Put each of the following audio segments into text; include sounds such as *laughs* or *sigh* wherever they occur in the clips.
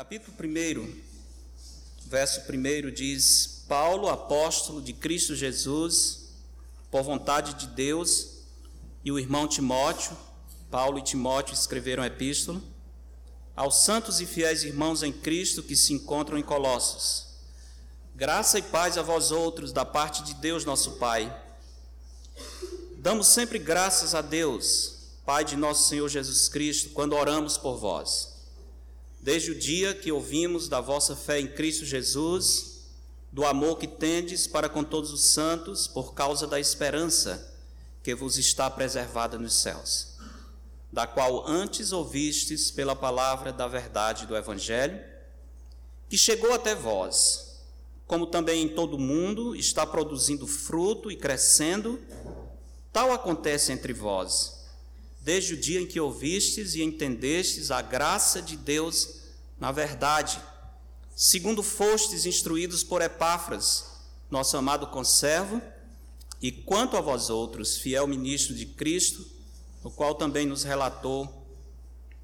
capítulo 1, verso 1 diz: Paulo, apóstolo de Cristo Jesus, por vontade de Deus, e o irmão Timóteo, Paulo e Timóteo escreveram a epístola, aos santos e fiéis irmãos em Cristo que se encontram em Colossos. Graça e paz a vós outros, da parte de Deus nosso Pai. Damos sempre graças a Deus, Pai de nosso Senhor Jesus Cristo, quando oramos por vós desde o dia que ouvimos da vossa fé em Cristo Jesus, do amor que tendes para com todos os santos, por causa da esperança que vos está preservada nos céus, da qual antes ouvistes pela palavra da verdade do Evangelho, que chegou até vós, como também em todo o mundo está produzindo fruto e crescendo, tal acontece entre vós desde o dia em que ouvistes e entendestes a graça de Deus na verdade, segundo fostes instruídos por Epáfras, nosso amado conservo, e quanto a vós outros, fiel ministro de Cristo, o qual também nos relatou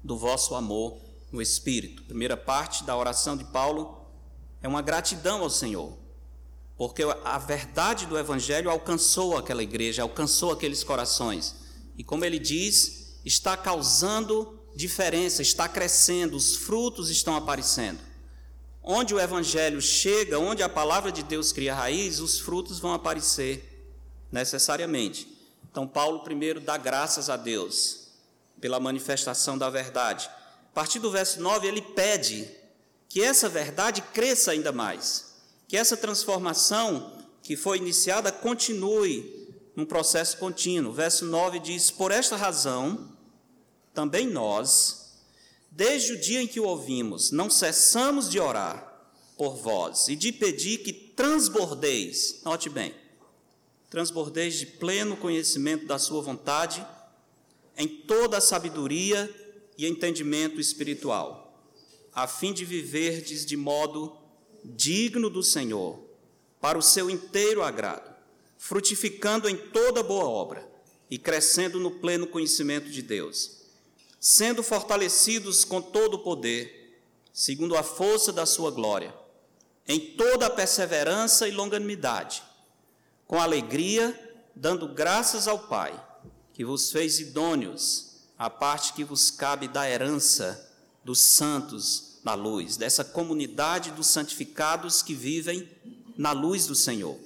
do vosso amor no Espírito. Primeira parte da oração de Paulo é uma gratidão ao Senhor, porque a verdade do Evangelho alcançou aquela igreja, alcançou aqueles corações. E como ele diz, está causando diferença, está crescendo, os frutos estão aparecendo. Onde o Evangelho chega, onde a palavra de Deus cria raiz, os frutos vão aparecer necessariamente. Então, Paulo primeiro dá graças a Deus pela manifestação da verdade. A partir do verso 9, ele pede que essa verdade cresça ainda mais, que essa transformação que foi iniciada continue num processo contínuo. Verso 9 diz: Por esta razão, também nós, desde o dia em que o ouvimos, não cessamos de orar por vós e de pedir que transbordeis, note bem, transbordeis de pleno conhecimento da Sua vontade, em toda a sabedoria e entendimento espiritual, a fim de viverdes de modo digno do Senhor, para o seu inteiro agrado, frutificando em toda boa obra e crescendo no pleno conhecimento de Deus sendo fortalecidos com todo o poder, segundo a força da sua glória, em toda a perseverança e longanimidade, com alegria, dando graças ao Pai, que vos fez idôneos à parte que vos cabe da herança dos santos na luz, dessa comunidade dos santificados que vivem na luz do Senhor.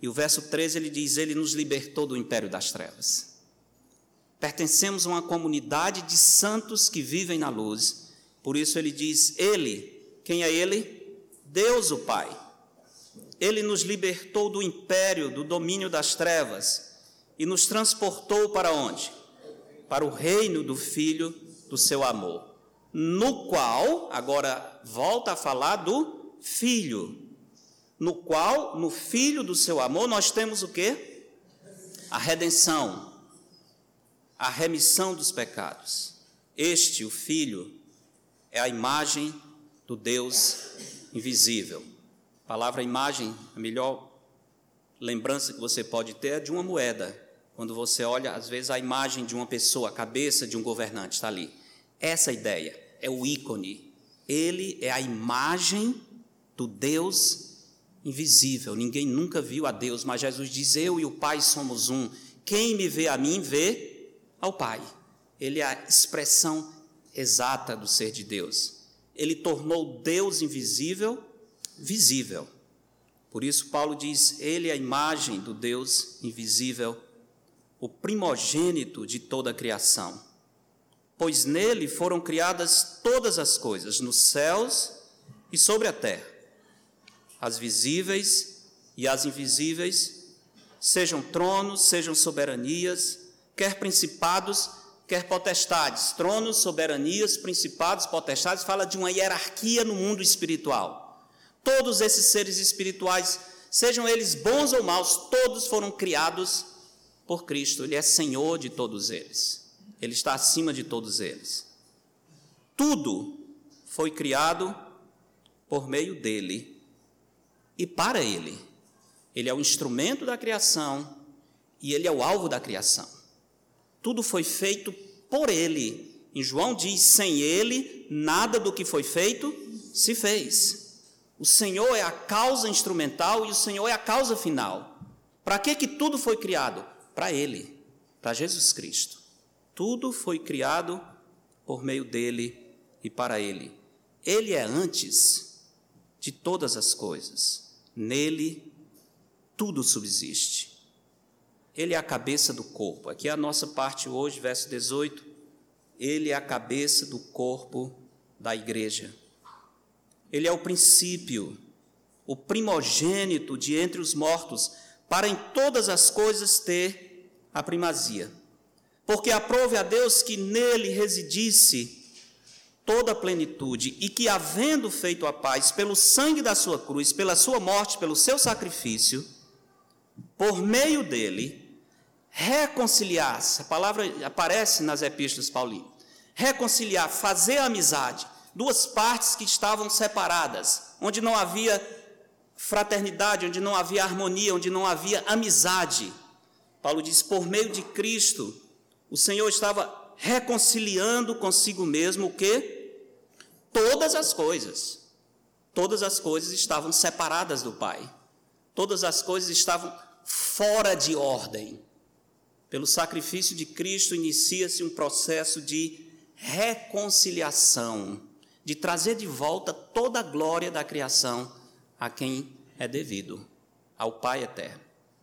E o verso 13 ele diz: Ele nos libertou do império das trevas. Pertencemos a uma comunidade de santos que vivem na luz. Por isso ele diz: Ele, quem é Ele? Deus o Pai. Ele nos libertou do império, do domínio das trevas e nos transportou para onde? Para o reino do Filho do seu amor, no qual, agora volta a falar do Filho, no qual, no Filho do seu amor, nós temos o que? A redenção, a remissão dos pecados. Este, o Filho, é a imagem do Deus invisível. A palavra imagem, a melhor lembrança que você pode ter é de uma moeda. Quando você olha, às vezes, a imagem de uma pessoa, a cabeça de um governante está ali. Essa ideia é o ícone. Ele é a imagem do Deus invisível. Ninguém nunca viu a Deus, mas Jesus diz: Eu e o Pai somos um. Quem me vê a mim, vê ao Pai. Ele é a expressão exata do ser de Deus. Ele tornou Deus invisível visível. Por isso, Paulo diz: Ele é a imagem do Deus invisível, o primogênito de toda a criação. Pois nele foram criadas todas as coisas, nos céus e sobre a terra, as visíveis e as invisíveis, sejam tronos, sejam soberanias, quer principados, quer potestades, tronos, soberanias, principados, potestades, fala de uma hierarquia no mundo espiritual. Todos esses seres espirituais, sejam eles bons ou maus, todos foram criados por Cristo. Ele é Senhor de todos eles. Ele está acima de todos eles. Tudo foi criado por meio dele e para ele. Ele é o instrumento da criação e ele é o alvo da criação. Tudo foi feito por ele. Em João diz: sem ele, nada do que foi feito se fez. O Senhor é a causa instrumental e o Senhor é a causa final. Para que que tudo foi criado? Para ele, para Jesus Cristo. Tudo foi criado por meio dele e para ele. Ele é antes de todas as coisas. Nele tudo subsiste. Ele é a cabeça do corpo. Aqui é a nossa parte hoje, verso 18. Ele é a cabeça do corpo da igreja. Ele é o princípio, o primogênito de entre os mortos, para em todas as coisas ter a primazia. Porque aprove a Deus que nele residisse toda a plenitude e que, havendo feito a paz pelo sangue da sua cruz, pela sua morte, pelo seu sacrifício, por meio dele, reconciliar-se, a palavra aparece nas epístolas paulinas, reconciliar, fazer amizade, duas partes que estavam separadas, onde não havia fraternidade, onde não havia harmonia, onde não havia amizade. Paulo diz: por meio de Cristo, o Senhor estava reconciliando consigo mesmo o que? Todas as coisas. Todas as coisas estavam separadas do Pai. Todas as coisas estavam fora de ordem. Pelo sacrifício de Cristo, inicia-se um processo de reconciliação, de trazer de volta toda a glória da criação a quem é devido, ao Pai eterno.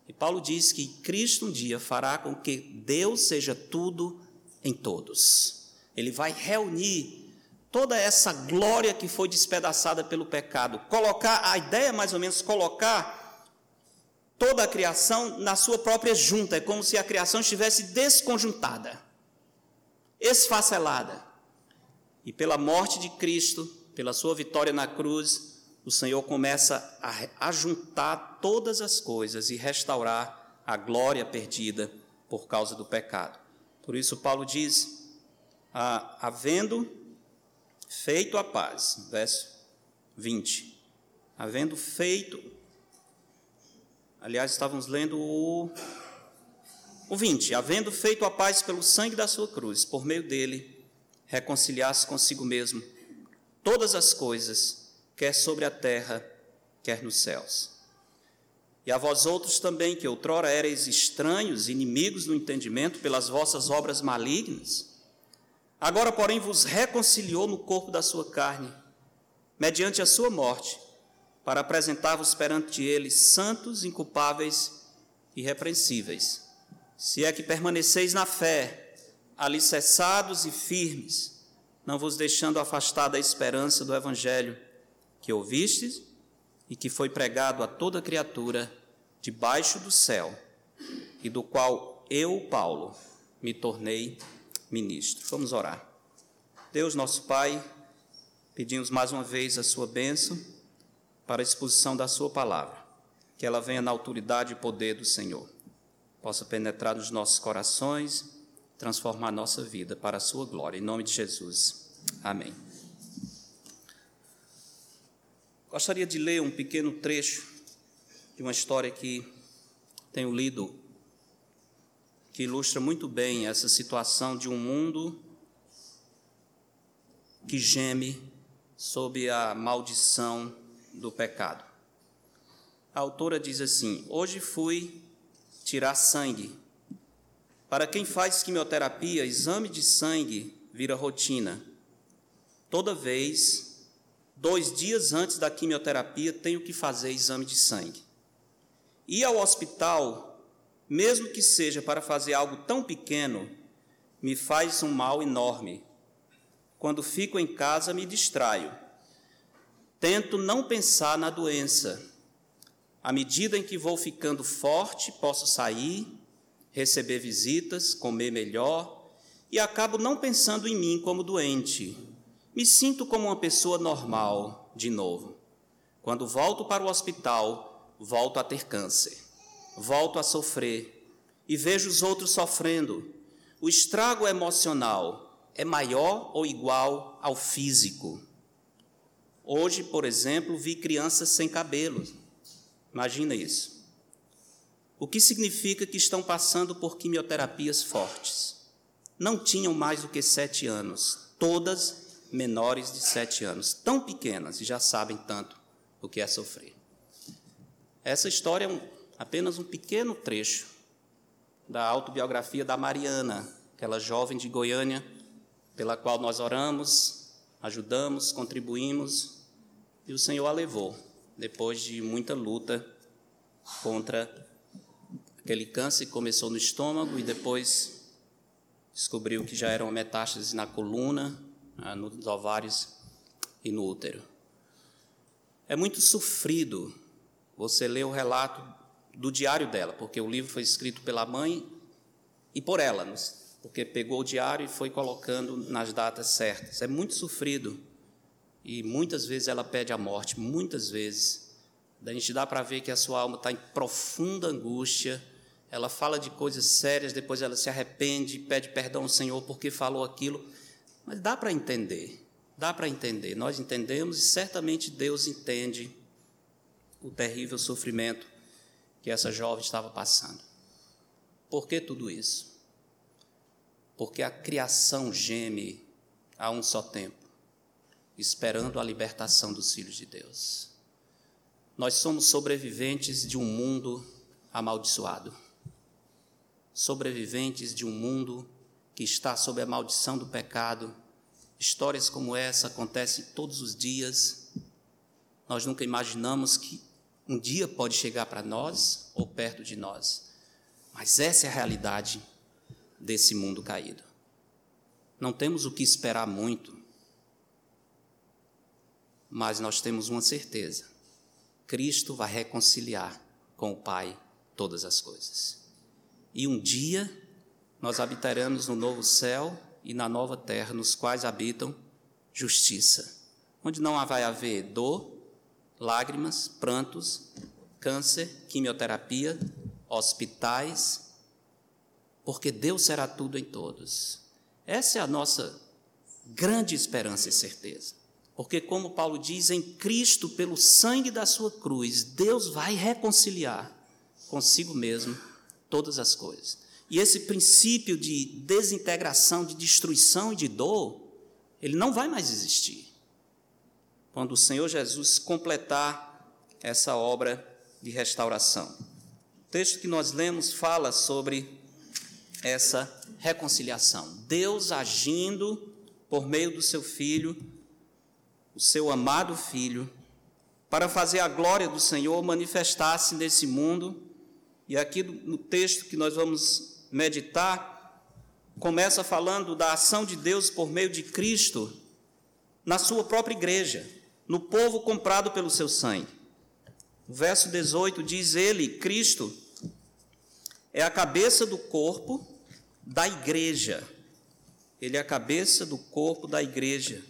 E Paulo diz que Cristo um dia fará com que Deus seja tudo em todos. Ele vai reunir toda essa glória que foi despedaçada pelo pecado, colocar a ideia mais ou menos colocar toda a criação na sua própria junta, é como se a criação estivesse desconjuntada, esfacelada. E pela morte de Cristo, pela sua vitória na cruz, o Senhor começa a ajuntar todas as coisas e restaurar a glória perdida por causa do pecado. Por isso, Paulo diz: ah, havendo feito a paz, verso 20, havendo feito Aliás, estávamos lendo o, o 20. Havendo feito a paz pelo sangue da sua cruz, por meio dele, reconciliar-se consigo mesmo todas as coisas, quer sobre a terra, quer nos céus. E a vós outros também, que outrora erais estranhos, inimigos do entendimento pelas vossas obras malignas, agora, porém, vos reconciliou no corpo da sua carne, mediante a sua morte, para apresentar-vos perante ele santos, inculpáveis e irrepreensíveis. Se é que permaneceis na fé, alicerçados e firmes, não vos deixando afastar da esperança do evangelho que ouvistes e que foi pregado a toda criatura debaixo do céu, e do qual eu, Paulo, me tornei ministro. Vamos orar. Deus, nosso Pai, pedimos mais uma vez a sua bênção para a exposição da Sua palavra, que ela venha na autoridade e poder do Senhor, possa penetrar nos nossos corações, transformar nossa vida para a Sua glória. Em nome de Jesus. Amém. Gostaria de ler um pequeno trecho de uma história que tenho lido, que ilustra muito bem essa situação de um mundo que geme sob a maldição do pecado. A autora diz assim: Hoje fui tirar sangue. Para quem faz quimioterapia, exame de sangue vira rotina. Toda vez, dois dias antes da quimioterapia, tenho que fazer exame de sangue. Ir ao hospital, mesmo que seja para fazer algo tão pequeno, me faz um mal enorme. Quando fico em casa, me distraio Tento não pensar na doença. À medida em que vou ficando forte, posso sair, receber visitas, comer melhor e acabo não pensando em mim como doente. Me sinto como uma pessoa normal de novo. Quando volto para o hospital, volto a ter câncer, volto a sofrer e vejo os outros sofrendo. O estrago emocional é maior ou igual ao físico. Hoje, por exemplo, vi crianças sem cabelo. Imagina isso. O que significa que estão passando por quimioterapias fortes. Não tinham mais do que sete anos, todas menores de sete anos, tão pequenas e já sabem tanto o que é sofrer. Essa história é apenas um pequeno trecho da autobiografia da Mariana, aquela jovem de Goiânia, pela qual nós oramos, ajudamos, contribuímos, e o Senhor a levou, depois de muita luta contra aquele câncer que começou no estômago e depois descobriu que já era uma metástase na coluna, ah, nos ovários e no útero. É muito sofrido você ler o relato do diário dela, porque o livro foi escrito pela mãe e por ela, porque pegou o diário e foi colocando nas datas certas. É muito sofrido e muitas vezes ela pede a morte, muitas vezes. A gente dá para ver que a sua alma está em profunda angústia. Ela fala de coisas sérias, depois ela se arrepende, pede perdão ao Senhor porque falou aquilo. Mas dá para entender, dá para entender. Nós entendemos e certamente Deus entende o terrível sofrimento que essa jovem estava passando. Por que tudo isso? Porque a criação geme a um só tempo, esperando a libertação dos filhos de Deus. Nós somos sobreviventes de um mundo amaldiçoado, sobreviventes de um mundo que está sob a maldição do pecado. Histórias como essa acontecem todos os dias. Nós nunca imaginamos que um dia pode chegar para nós ou perto de nós. Mas essa é a realidade desse mundo caído. Não temos o que esperar muito, mas nós temos uma certeza: Cristo vai reconciliar com o Pai todas as coisas. E um dia nós habitaremos no novo céu e na nova terra, nos quais habitam justiça, onde não vai haver dor, lágrimas, prantos, câncer, quimioterapia, hospitais, porque Deus será tudo em todos. Essa é a nossa grande esperança e certeza. Porque, como Paulo diz, em Cristo, pelo sangue da sua cruz, Deus vai reconciliar consigo mesmo todas as coisas. E esse princípio de desintegração, de destruição e de dor, ele não vai mais existir. Quando o Senhor Jesus completar essa obra de restauração. O texto que nós lemos fala sobre essa reconciliação. Deus agindo por meio do seu filho, o seu amado filho, para fazer a glória do Senhor manifestar-se nesse mundo. E aqui no texto que nós vamos meditar, começa falando da ação de Deus por meio de Cristo na sua própria igreja, no povo comprado pelo seu sangue. O verso 18 diz: Ele, Cristo, é a cabeça do corpo da igreja. Ele é a cabeça do corpo da igreja.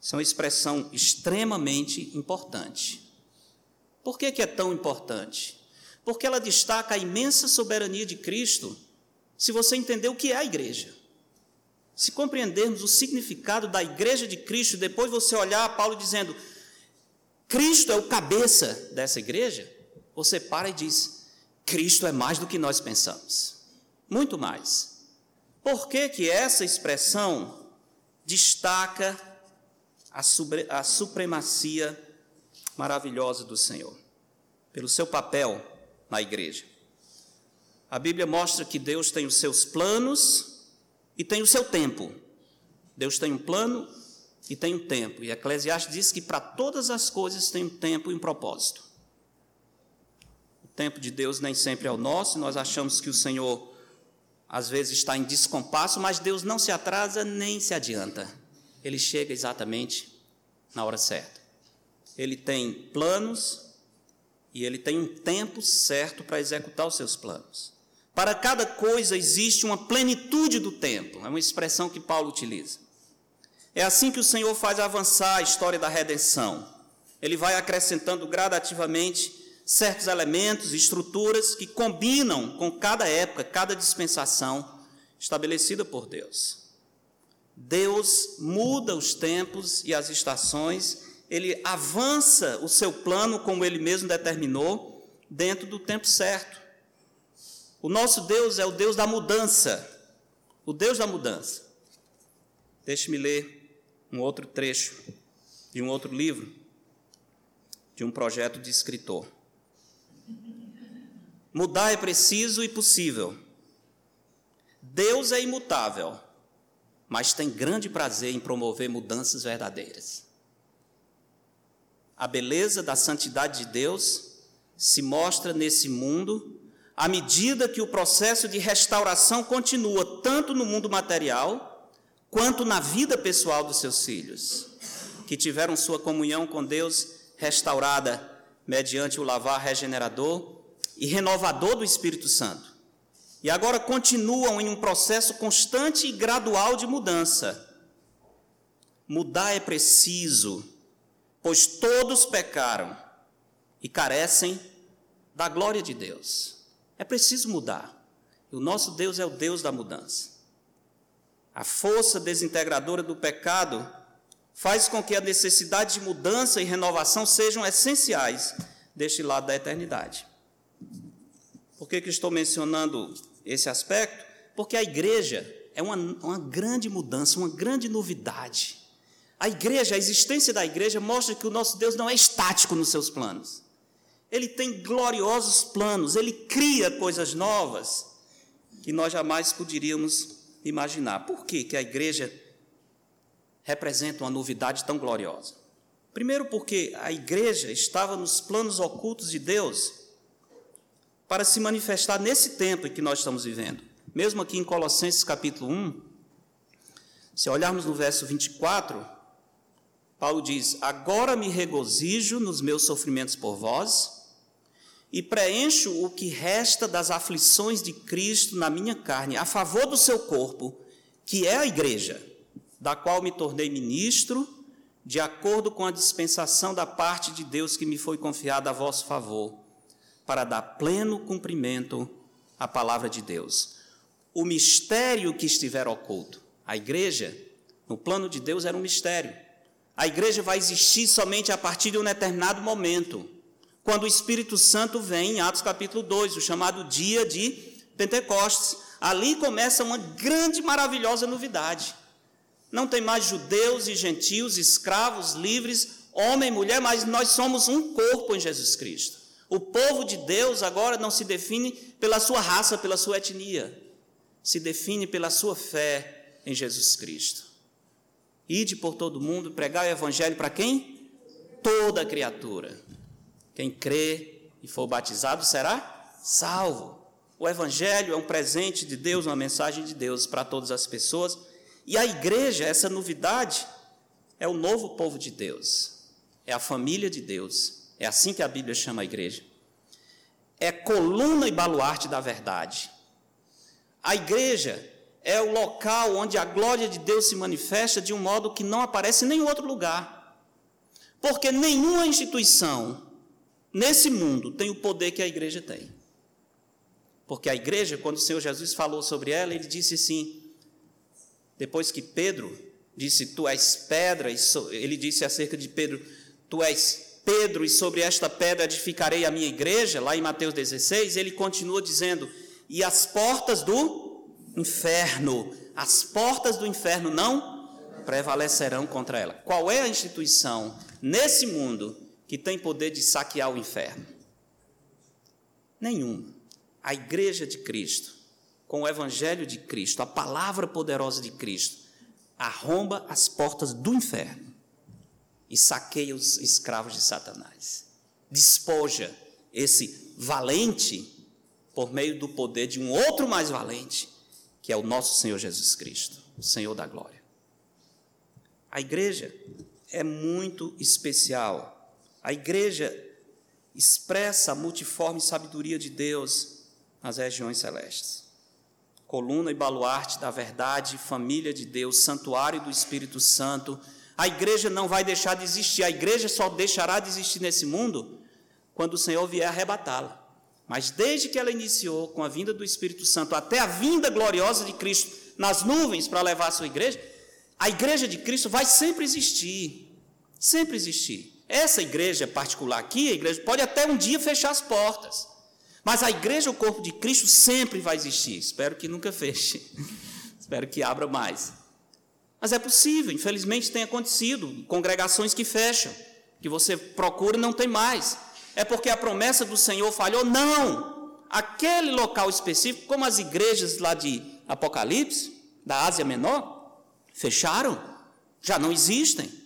Isso é uma expressão extremamente importante. Por que, que é tão importante? porque ela destaca a imensa soberania de Cristo, se você entender o que é a igreja. Se compreendermos o significado da igreja de Cristo, depois você olhar Paulo dizendo, Cristo é o cabeça dessa igreja, você para e diz, Cristo é mais do que nós pensamos. Muito mais. Por que, que essa expressão destaca a, sobre, a supremacia maravilhosa do Senhor? Pelo seu papel na igreja. A Bíblia mostra que Deus tem os seus planos e tem o seu tempo. Deus tem um plano e tem um tempo. E Eclesiastes diz que para todas as coisas tem um tempo e um propósito. O tempo de Deus nem sempre é o nosso, nós achamos que o Senhor às vezes está em descompasso, mas Deus não se atrasa nem se adianta. Ele chega exatamente na hora certa. Ele tem planos e ele tem um tempo certo para executar os seus planos. Para cada coisa existe uma plenitude do tempo, é uma expressão que Paulo utiliza. É assim que o Senhor faz avançar a história da redenção. Ele vai acrescentando gradativamente certos elementos, estruturas que combinam com cada época, cada dispensação estabelecida por Deus. Deus muda os tempos e as estações ele avança o seu plano como ele mesmo determinou, dentro do tempo certo. O nosso Deus é o Deus da mudança. O Deus da mudança. Deixe-me ler um outro trecho de um outro livro, de um projeto de escritor. Mudar é preciso e possível. Deus é imutável, mas tem grande prazer em promover mudanças verdadeiras. A beleza da santidade de Deus se mostra nesse mundo à medida que o processo de restauração continua tanto no mundo material quanto na vida pessoal dos seus filhos, que tiveram sua comunhão com Deus restaurada mediante o lavar regenerador e renovador do Espírito Santo. E agora continuam em um processo constante e gradual de mudança. Mudar é preciso, pois todos pecaram e carecem da glória de Deus. É preciso mudar. E o nosso Deus é o Deus da mudança. A força desintegradora do pecado faz com que a necessidade de mudança e renovação sejam essenciais deste lado da eternidade. Por que, que estou mencionando esse aspecto? Porque a igreja é uma, uma grande mudança, uma grande novidade. A igreja, a existência da igreja, mostra que o nosso Deus não é estático nos seus planos. Ele tem gloriosos planos, ele cria coisas novas que nós jamais poderíamos imaginar. Por que, que a igreja representa uma novidade tão gloriosa? Primeiro, porque a igreja estava nos planos ocultos de Deus para se manifestar nesse tempo em que nós estamos vivendo. Mesmo aqui em Colossenses capítulo 1, se olharmos no verso 24, Paulo diz: Agora me regozijo nos meus sofrimentos por vós e preencho o que resta das aflições de Cristo na minha carne, a favor do seu corpo, que é a igreja, da qual me tornei ministro, de acordo com a dispensação da parte de Deus que me foi confiada a vosso favor, para dar pleno cumprimento à palavra de Deus. O mistério que estiver oculto, a igreja, no plano de Deus, era um mistério. A igreja vai existir somente a partir de um determinado momento quando o Espírito Santo vem, em Atos capítulo 2, o chamado dia de Pentecostes. Ali começa uma grande, maravilhosa novidade. Não tem mais judeus e gentios, escravos, livres, homem e mulher, mas nós somos um corpo em Jesus Cristo. O povo de Deus agora não se define pela sua raça, pela sua etnia, se define pela sua fé em Jesus Cristo. Ide por todo mundo, pregar o evangelho para quem? Toda criatura. Quem crê e for batizado será salvo. O Evangelho é um presente de Deus, uma mensagem de Deus para todas as pessoas. E a igreja, essa novidade, é o novo povo de Deus, é a família de Deus. É assim que a Bíblia chama a igreja. É coluna e baluarte da verdade. A igreja é o local onde a glória de Deus se manifesta de um modo que não aparece em nenhum outro lugar. Porque nenhuma instituição, nesse mundo tem o poder que a igreja tem. Porque a igreja, quando o Senhor Jesus falou sobre ela, ele disse assim: depois que Pedro disse, Tu és pedra, ele disse acerca de Pedro, Tu és Pedro, e sobre esta pedra edificarei a minha igreja, lá em Mateus 16, ele continua dizendo: E as portas do inferno, as portas do inferno não prevalecerão contra ela. Qual é a instituição nesse mundo que tem poder de saquear o inferno? Nenhuma. A igreja de Cristo, com o evangelho de Cristo, a palavra poderosa de Cristo, arromba as portas do inferno e saqueia os escravos de Satanás. Despoja esse valente por meio do poder de um outro mais valente, que é o nosso Senhor Jesus Cristo, o Senhor da glória. A igreja é muito especial a igreja expressa a multiforme sabedoria de Deus nas regiões celestes. Coluna e baluarte da verdade, família de Deus, santuário do Espírito Santo. A igreja não vai deixar de existir, a igreja só deixará de existir nesse mundo quando o Senhor vier arrebatá-la. Mas desde que ela iniciou com a vinda do Espírito Santo até a vinda gloriosa de Cristo nas nuvens para levar a sua igreja, a igreja de Cristo vai sempre existir. Sempre existir. Essa igreja particular aqui, a igreja pode até um dia fechar as portas. Mas a igreja, o corpo de Cristo, sempre vai existir. Espero que nunca feche. *laughs* Espero que abra mais. Mas é possível, infelizmente tem acontecido, congregações que fecham, que você procura e não tem mais. É porque a promessa do Senhor falhou? Não! Aquele local específico, como as igrejas lá de Apocalipse, da Ásia Menor, fecharam, já não existem.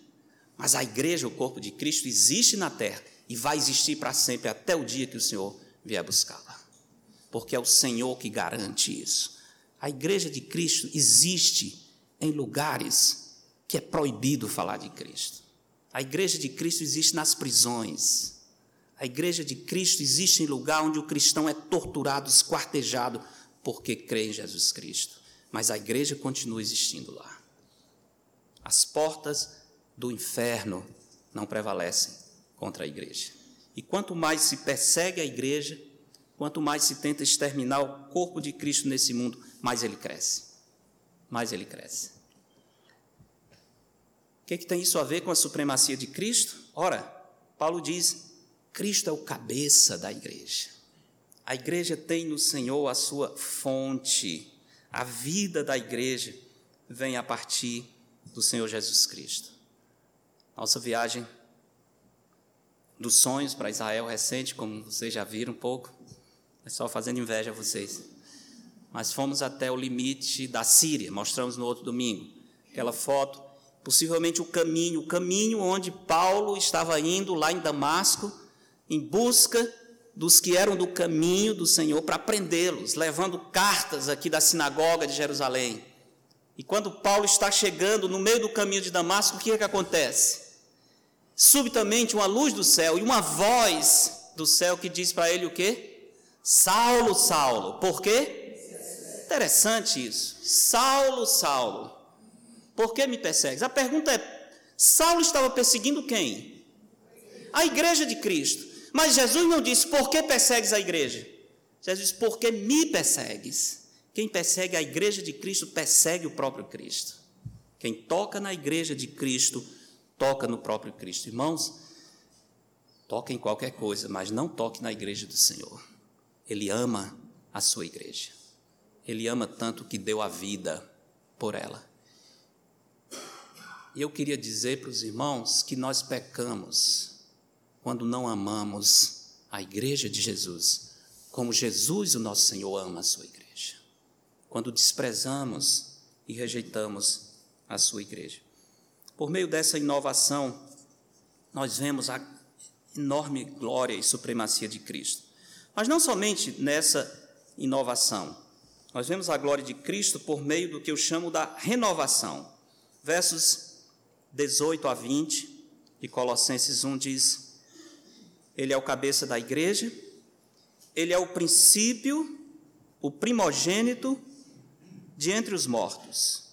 Mas a igreja, o corpo de Cristo, existe na terra e vai existir para sempre até o dia que o Senhor vier buscá-la. Porque é o Senhor que garante isso. A igreja de Cristo existe em lugares que é proibido falar de Cristo. A igreja de Cristo existe nas prisões. A igreja de Cristo existe em lugar onde o cristão é torturado, esquartejado, porque crê em Jesus Cristo. Mas a igreja continua existindo lá. As portas do inferno não prevalecem contra a igreja. E quanto mais se persegue a igreja, quanto mais se tenta exterminar o corpo de Cristo nesse mundo, mais ele cresce. Mais ele cresce. O que, é que tem isso a ver com a supremacia de Cristo? Ora, Paulo diz: Cristo é o cabeça da igreja. A igreja tem no Senhor a sua fonte. A vida da igreja vem a partir do Senhor Jesus Cristo. Nossa viagem dos sonhos para Israel recente, como vocês já viram um pouco, é só fazendo inveja a vocês. Mas fomos até o limite da Síria, mostramos no outro domingo. Aquela foto, possivelmente o caminho, o caminho onde Paulo estava indo lá em Damasco, em busca dos que eram do caminho do Senhor para prendê-los, levando cartas aqui da sinagoga de Jerusalém. E quando Paulo está chegando no meio do caminho de Damasco, o que é que acontece? Subitamente uma luz do céu e uma voz do céu que diz para ele o quê? Saulo, Saulo. Por quê? Interessante isso. Saulo, Saulo. Por que me persegues? A pergunta é: Saulo estava perseguindo quem? A igreja de Cristo. Mas Jesus não disse: Por que persegues a igreja? Jesus disse: Porque me persegues. Quem persegue a igreja de Cristo persegue o próprio Cristo. Quem toca na igreja de Cristo toca no próprio Cristo. Irmãos, toque em qualquer coisa, mas não toque na igreja do Senhor. Ele ama a sua igreja. Ele ama tanto que deu a vida por ela. E eu queria dizer para os irmãos que nós pecamos quando não amamos a igreja de Jesus, como Jesus, o nosso Senhor, ama a sua igreja. Quando desprezamos e rejeitamos a sua igreja. Por meio dessa inovação, nós vemos a enorme glória e supremacia de Cristo. Mas não somente nessa inovação, nós vemos a glória de Cristo por meio do que eu chamo da renovação. Versos 18 a 20 de Colossenses 1 diz: Ele é o cabeça da igreja, ele é o princípio, o primogênito de entre os mortos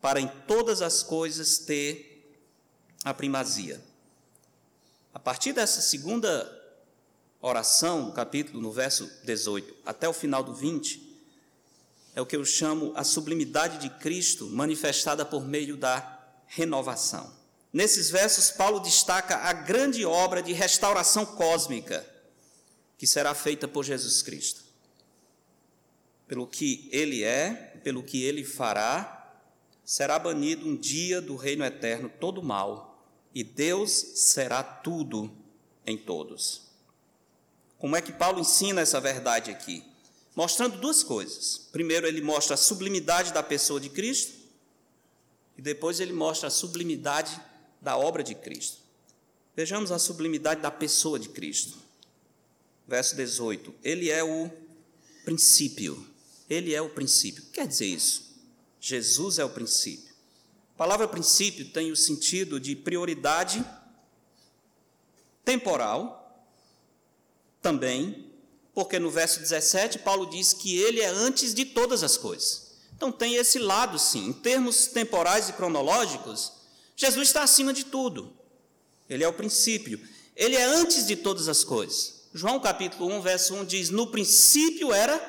para em todas as coisas ter a primazia. A partir dessa segunda oração, no capítulo, no verso 18, até o final do 20, é o que eu chamo a sublimidade de Cristo manifestada por meio da renovação. Nesses versos, Paulo destaca a grande obra de restauração cósmica que será feita por Jesus Cristo. Pelo que ele é, pelo que ele fará será banido um dia do reino eterno todo mal, e Deus será tudo em todos. Como é que Paulo ensina essa verdade aqui? Mostrando duas coisas. Primeiro, ele mostra a sublimidade da pessoa de Cristo, e depois ele mostra a sublimidade da obra de Cristo. Vejamos a sublimidade da pessoa de Cristo. Verso 18: Ele é o princípio. Ele é o princípio. O que quer dizer isso? Jesus é o princípio. A palavra princípio tem o sentido de prioridade temporal, também, porque no verso 17 Paulo diz que ele é antes de todas as coisas. Então tem esse lado, sim. Em termos temporais e cronológicos, Jesus está acima de tudo. Ele é o princípio. Ele é antes de todas as coisas. João capítulo 1, verso 1 diz: No princípio era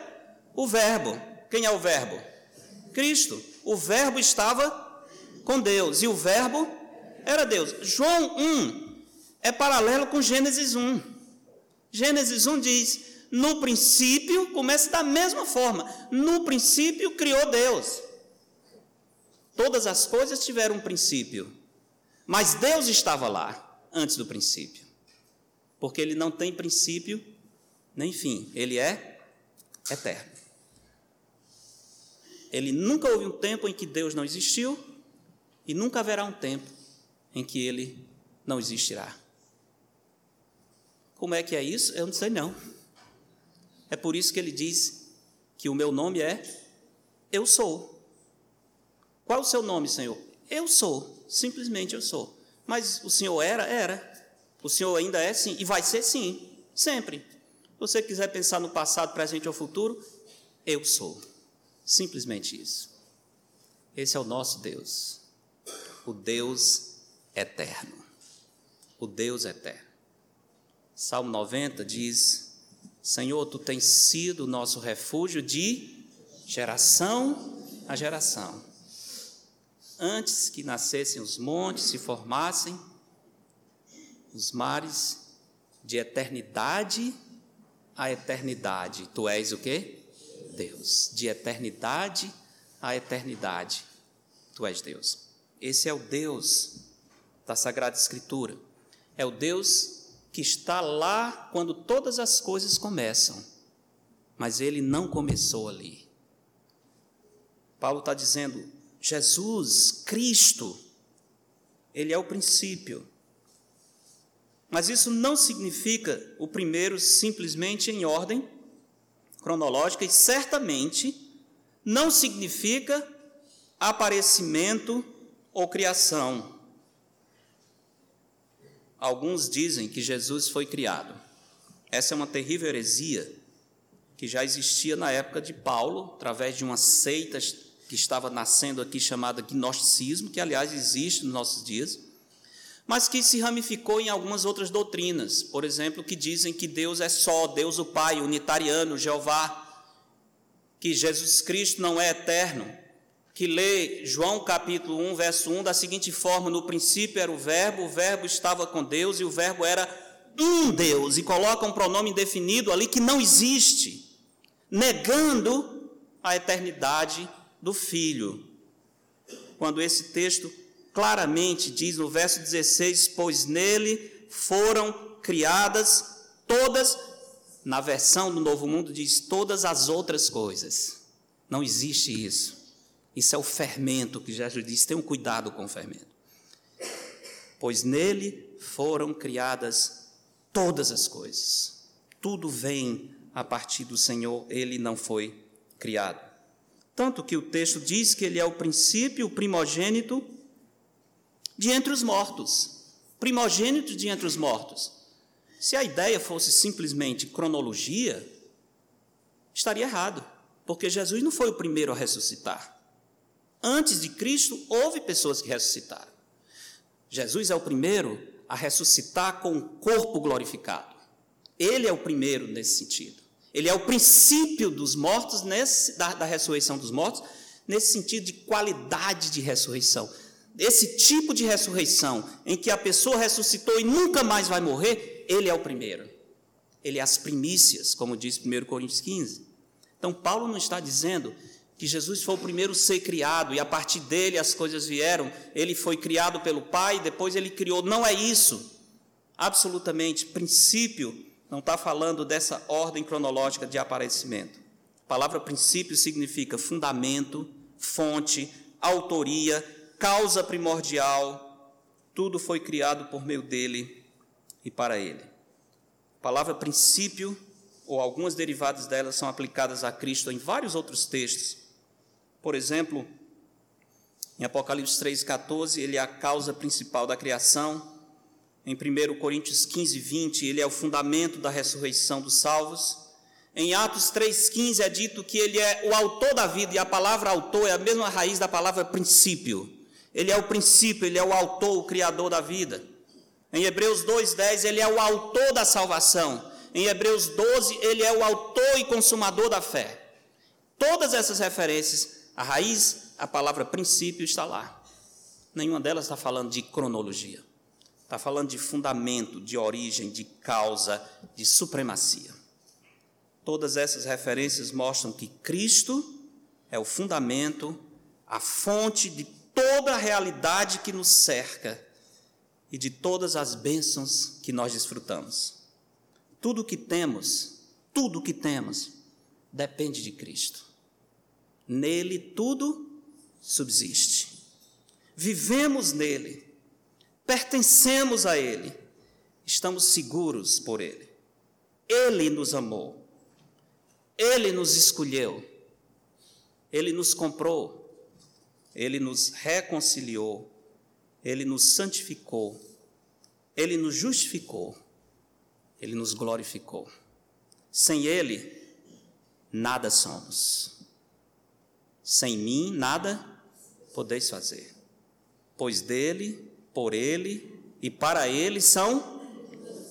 o Verbo. Quem é o Verbo? Cristo. O Verbo estava com Deus e o Verbo era Deus. João 1 é paralelo com Gênesis 1. Gênesis 1 diz: no princípio, começa da mesma forma: no princípio criou Deus. Todas as coisas tiveram um princípio, mas Deus estava lá antes do princípio, porque Ele não tem princípio nem fim, Ele é eterno. Ele nunca houve um tempo em que Deus não existiu e nunca haverá um tempo em que Ele não existirá. Como é que é isso? Eu não sei não. É por isso que ele diz que o meu nome é Eu sou. Qual o seu nome, Senhor? Eu sou. Simplesmente eu sou. Mas o Senhor era? Era. O Senhor ainda é sim. E vai ser sim. Sempre. Se você quiser pensar no passado, presente ou futuro, eu sou. Simplesmente isso. Esse é o nosso Deus. O Deus eterno. O Deus eterno. Salmo 90 diz: Senhor, tu tens sido o nosso refúgio de geração a geração. Antes que nascessem os montes, se formassem os mares, de eternidade a eternidade. Tu és o quê? Deus. De eternidade a eternidade. Tu és Deus. Esse é o Deus da Sagrada Escritura. É o Deus que está lá quando todas as coisas começam, mas ele não começou ali. Paulo está dizendo: Jesus, Cristo, ele é o princípio. Mas isso não significa o primeiro simplesmente em ordem cronológica e certamente não significa aparecimento ou criação. Alguns dizem que Jesus foi criado. Essa é uma terrível heresia que já existia na época de Paulo, através de uma seita que estava nascendo aqui chamada gnosticismo, que aliás existe nos nossos dias, mas que se ramificou em algumas outras doutrinas, por exemplo, que dizem que Deus é só, Deus o Pai, unitariano, Jeová, que Jesus Cristo não é eterno, que lê João capítulo 1, verso 1 da seguinte forma: No princípio era o Verbo, o Verbo estava com Deus e o Verbo era um Deus, e coloca um pronome indefinido ali que não existe, negando a eternidade do Filho. Quando esse texto claramente diz no verso 16: Pois nele foram criadas todas, na versão do Novo Mundo diz todas as outras coisas. Não existe isso. Isso é o fermento que Jesus disse: tenham cuidado com o fermento. Pois nele foram criadas todas as coisas. Tudo vem a partir do Senhor, ele não foi criado. Tanto que o texto diz que ele é o princípio, o primogênito de entre os mortos. Primogênito de entre os mortos. Se a ideia fosse simplesmente cronologia, estaria errado, porque Jesus não foi o primeiro a ressuscitar. Antes de Cristo, houve pessoas que ressuscitaram. Jesus é o primeiro a ressuscitar com o corpo glorificado. Ele é o primeiro nesse sentido. Ele é o princípio dos mortos, nesse, da, da ressurreição dos mortos, nesse sentido de qualidade de ressurreição. Esse tipo de ressurreição, em que a pessoa ressuscitou e nunca mais vai morrer, ele é o primeiro. Ele é as primícias, como diz 1 Coríntios 15. Então, Paulo não está dizendo que Jesus foi o primeiro ser criado e a partir dele as coisas vieram. Ele foi criado pelo Pai, depois ele criou. Não é isso. Absolutamente. Princípio não está falando dessa ordem cronológica de aparecimento. A palavra princípio significa fundamento, fonte, autoria, causa primordial. Tudo foi criado por meio dele e para ele. A palavra princípio ou algumas derivadas delas são aplicadas a Cristo em vários outros textos. Por exemplo, em Apocalipse 3,14, ele é a causa principal da criação. Em 1 Coríntios 15, 20, ele é o fundamento da ressurreição dos salvos. Em Atos 3,15 é dito que ele é o autor da vida, e a palavra autor é a mesma raiz da palavra princípio. Ele é o princípio, ele é o autor, o criador da vida. Em Hebreus 2,10, ele é o autor da salvação. Em Hebreus 12, ele é o autor e consumador da fé. Todas essas referências a raiz, a palavra princípio está lá. Nenhuma delas está falando de cronologia. Está falando de fundamento, de origem, de causa, de supremacia. Todas essas referências mostram que Cristo é o fundamento, a fonte de toda a realidade que nos cerca e de todas as bênçãos que nós desfrutamos. Tudo o que temos, tudo o que temos, depende de Cristo. Nele tudo subsiste. Vivemos nele, pertencemos a Ele, estamos seguros por Ele. Ele nos amou, Ele nos escolheu, Ele nos comprou, Ele nos reconciliou, Ele nos santificou, Ele nos justificou, Ele nos glorificou. Sem Ele, nada somos. Sem mim, nada podeis fazer. Pois dele, por ele e para ele são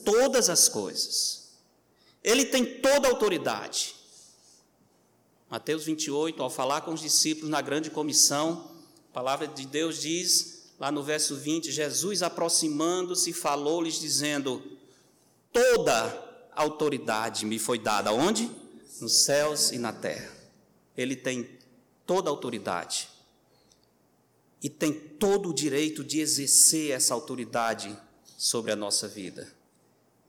todas as coisas. Ele tem toda a autoridade. Mateus 28, ao falar com os discípulos na grande comissão, a palavra de Deus diz, lá no verso 20, Jesus aproximando-se falou-lhes dizendo: Toda autoridade me foi dada onde? nos céus e na terra. Ele tem toda a autoridade e tem todo o direito de exercer essa autoridade sobre a nossa vida.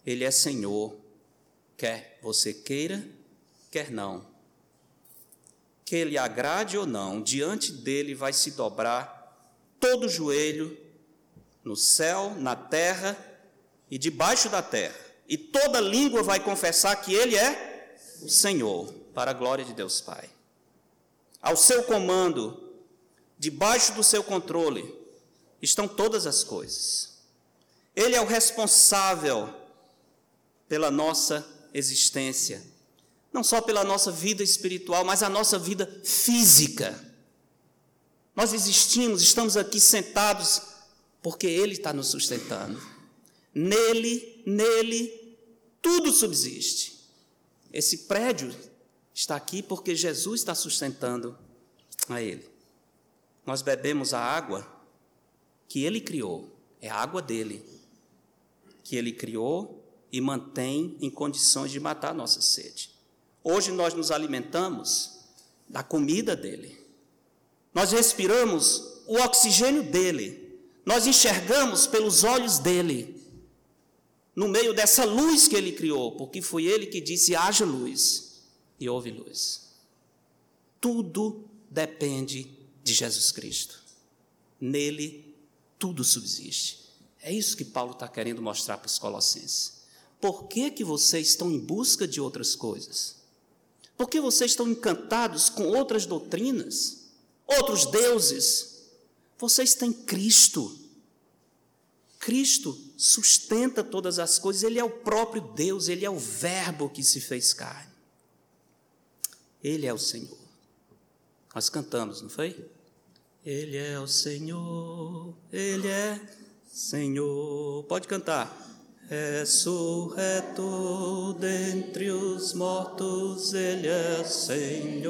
Ele é Senhor, quer você queira, quer não. Que ele agrade ou não, diante dele vai se dobrar todo o joelho no céu, na terra e debaixo da terra, e toda língua vai confessar que ele é o Senhor, para a glória de Deus Pai. Ao seu comando, debaixo do seu controle, estão todas as coisas. Ele é o responsável pela nossa existência, não só pela nossa vida espiritual, mas a nossa vida física. Nós existimos, estamos aqui sentados porque Ele está nos sustentando. Nele, nele, tudo subsiste. Esse prédio está aqui porque Jesus está sustentando a ele. Nós bebemos a água que ele criou, é a água dele, que ele criou e mantém em condições de matar a nossa sede. Hoje nós nos alimentamos da comida dele. Nós respiramos o oxigênio dele. Nós enxergamos pelos olhos dele no meio dessa luz que ele criou, porque foi ele que disse: haja luz, e houve luz. Tudo depende de Jesus Cristo. Nele, tudo subsiste. É isso que Paulo está querendo mostrar para os Colossenses. Por que, que vocês estão em busca de outras coisas? Por que vocês estão encantados com outras doutrinas, outros deuses? Vocês têm Cristo. Cristo sustenta todas as coisas, Ele é o próprio Deus, Ele é o Verbo que se fez carne. Ele é o Senhor. Nós cantamos, não foi? Ele é o Senhor, Ele é Senhor. Pode cantar. Ressurreto dentre os mortos, Ele é Senhor.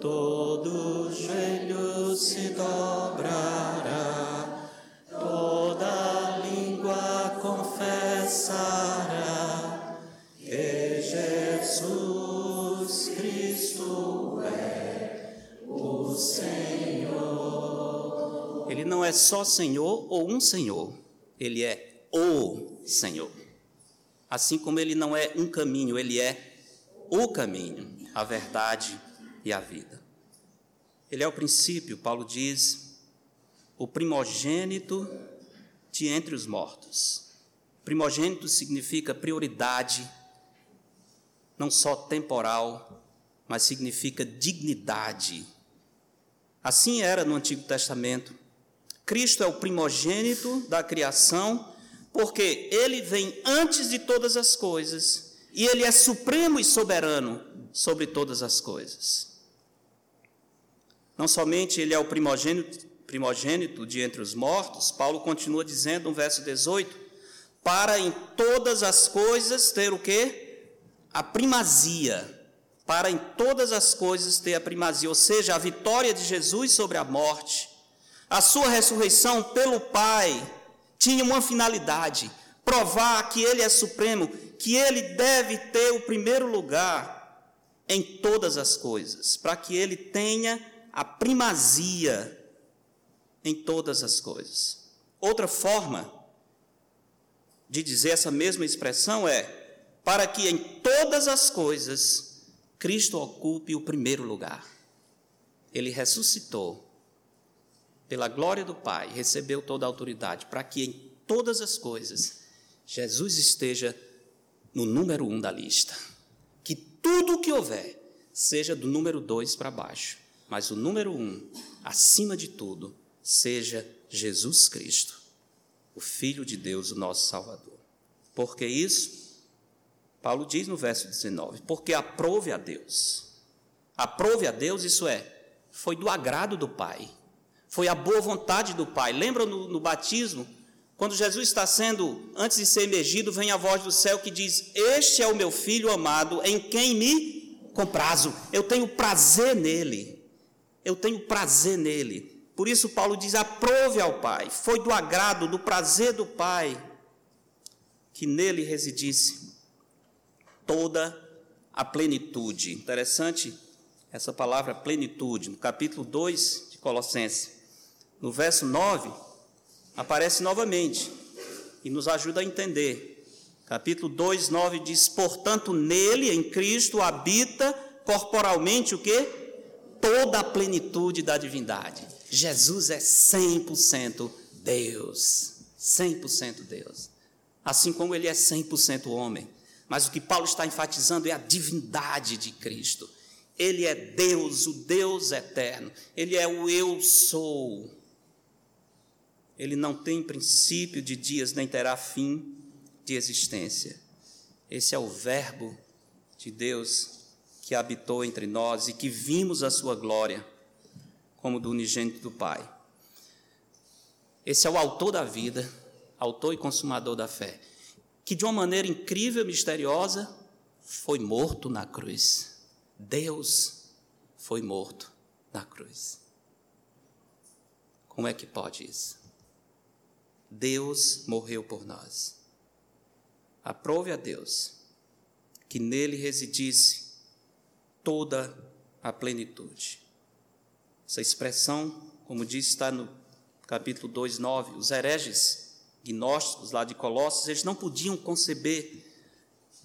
Todo joelho se dobrará não é só Senhor ou um Senhor, ele é o Senhor. Assim como ele não é um caminho, ele é o caminho, a verdade e a vida. Ele é o princípio, Paulo diz, o primogênito de entre os mortos. Primogênito significa prioridade, não só temporal, mas significa dignidade. Assim era no Antigo Testamento. Cristo é o primogênito da criação, porque ele vem antes de todas as coisas e ele é supremo e soberano sobre todas as coisas. Não somente ele é o primogênito primogênito de entre os mortos, Paulo continua dizendo no verso 18: para em todas as coisas ter o quê? A primazia. Para em todas as coisas ter a primazia, ou seja, a vitória de Jesus sobre a morte. A sua ressurreição pelo Pai tinha uma finalidade: provar que Ele é supremo, que Ele deve ter o primeiro lugar em todas as coisas, para que Ele tenha a primazia em todas as coisas. Outra forma de dizer essa mesma expressão é para que em todas as coisas Cristo ocupe o primeiro lugar. Ele ressuscitou pela glória do Pai, recebeu toda a autoridade, para que em todas as coisas Jesus esteja no número um da lista. Que tudo o que houver seja do número dois para baixo, mas o número um, acima de tudo, seja Jesus Cristo, o Filho de Deus, o nosso Salvador. Porque isso, Paulo diz no verso 19: porque aprove a Deus. Aprove a Deus, isso é, foi do agrado do Pai, foi a boa vontade do Pai. Lembra no, no batismo? Quando Jesus está sendo, antes de ser emergido, vem a voz do céu que diz: Este é o meu filho amado, em quem me comprazo. Eu tenho prazer nele. Eu tenho prazer nele. Por isso, Paulo diz: aprove ao Pai. Foi do agrado, do prazer do Pai, que nele residisse toda a plenitude. Interessante essa palavra plenitude, no capítulo 2 de Colossenses. No verso 9, aparece novamente e nos ajuda a entender. Capítulo 2, 9 diz: Portanto, nele, em Cristo, habita corporalmente o que? Toda a plenitude da divindade. Jesus é 100% Deus. 100% Deus. Assim como ele é 100% homem. Mas o que Paulo está enfatizando é a divindade de Cristo. Ele é Deus, o Deus eterno. Ele é o eu sou. Ele não tem princípio de dias, nem terá fim de existência. Esse é o Verbo de Deus que habitou entre nós e que vimos a sua glória, como do unigênito do Pai. Esse é o autor da vida, autor e consumador da fé, que de uma maneira incrível e misteriosa foi morto na cruz. Deus foi morto na cruz. Como é que pode isso? Deus morreu por nós. Aprove a Deus que nele residisse toda a plenitude. Essa expressão, como diz, está no capítulo 2, 9. Os hereges gnósticos lá de Colossos, eles não podiam conceber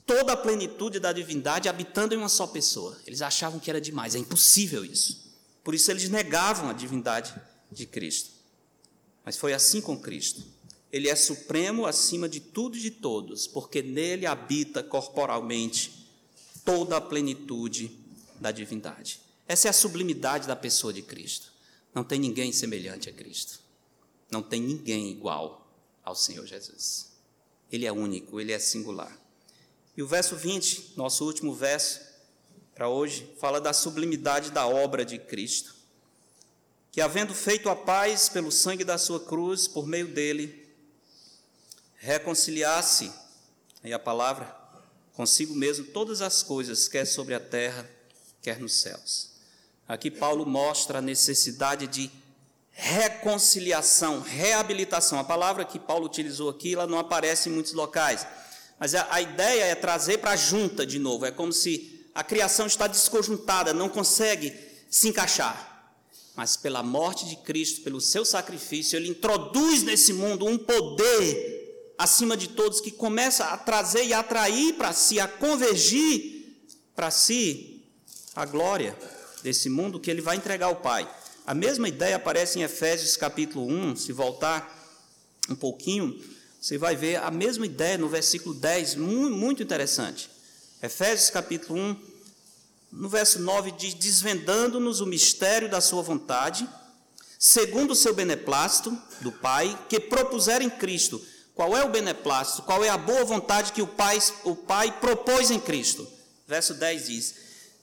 toda a plenitude da divindade habitando em uma só pessoa. Eles achavam que era demais, é impossível isso. Por isso eles negavam a divindade de Cristo. Mas foi assim com Cristo. Ele é supremo acima de tudo e de todos, porque nele habita corporalmente toda a plenitude da divindade. Essa é a sublimidade da pessoa de Cristo. Não tem ninguém semelhante a Cristo. Não tem ninguém igual ao Senhor Jesus. Ele é único, ele é singular. E o verso 20, nosso último verso para hoje, fala da sublimidade da obra de Cristo. Que, havendo feito a paz pelo sangue da sua cruz, por meio dele, reconciliasse, aí a palavra, consigo mesmo todas as coisas, quer sobre a terra, quer nos céus. Aqui Paulo mostra a necessidade de reconciliação, reabilitação. A palavra que Paulo utilizou aqui, ela não aparece em muitos locais, mas a, a ideia é trazer para a junta de novo. É como se a criação está desconjuntada, não consegue se encaixar. Mas pela morte de Cristo, pelo seu sacrifício, ele introduz nesse mundo um poder acima de todos, que começa a trazer e atrair para si, a convergir para si a glória desse mundo que ele vai entregar ao Pai. A mesma ideia aparece em Efésios capítulo 1, se voltar um pouquinho, você vai ver a mesma ideia no versículo 10, muito interessante. Efésios capítulo 1, no verso 9 diz: Desvendando-nos o mistério da Sua vontade, segundo o seu beneplácito do Pai, que propuseram em Cristo qual é o beneplácito? Qual é a boa vontade que o Pai, o pai propôs em Cristo? Verso 10 diz: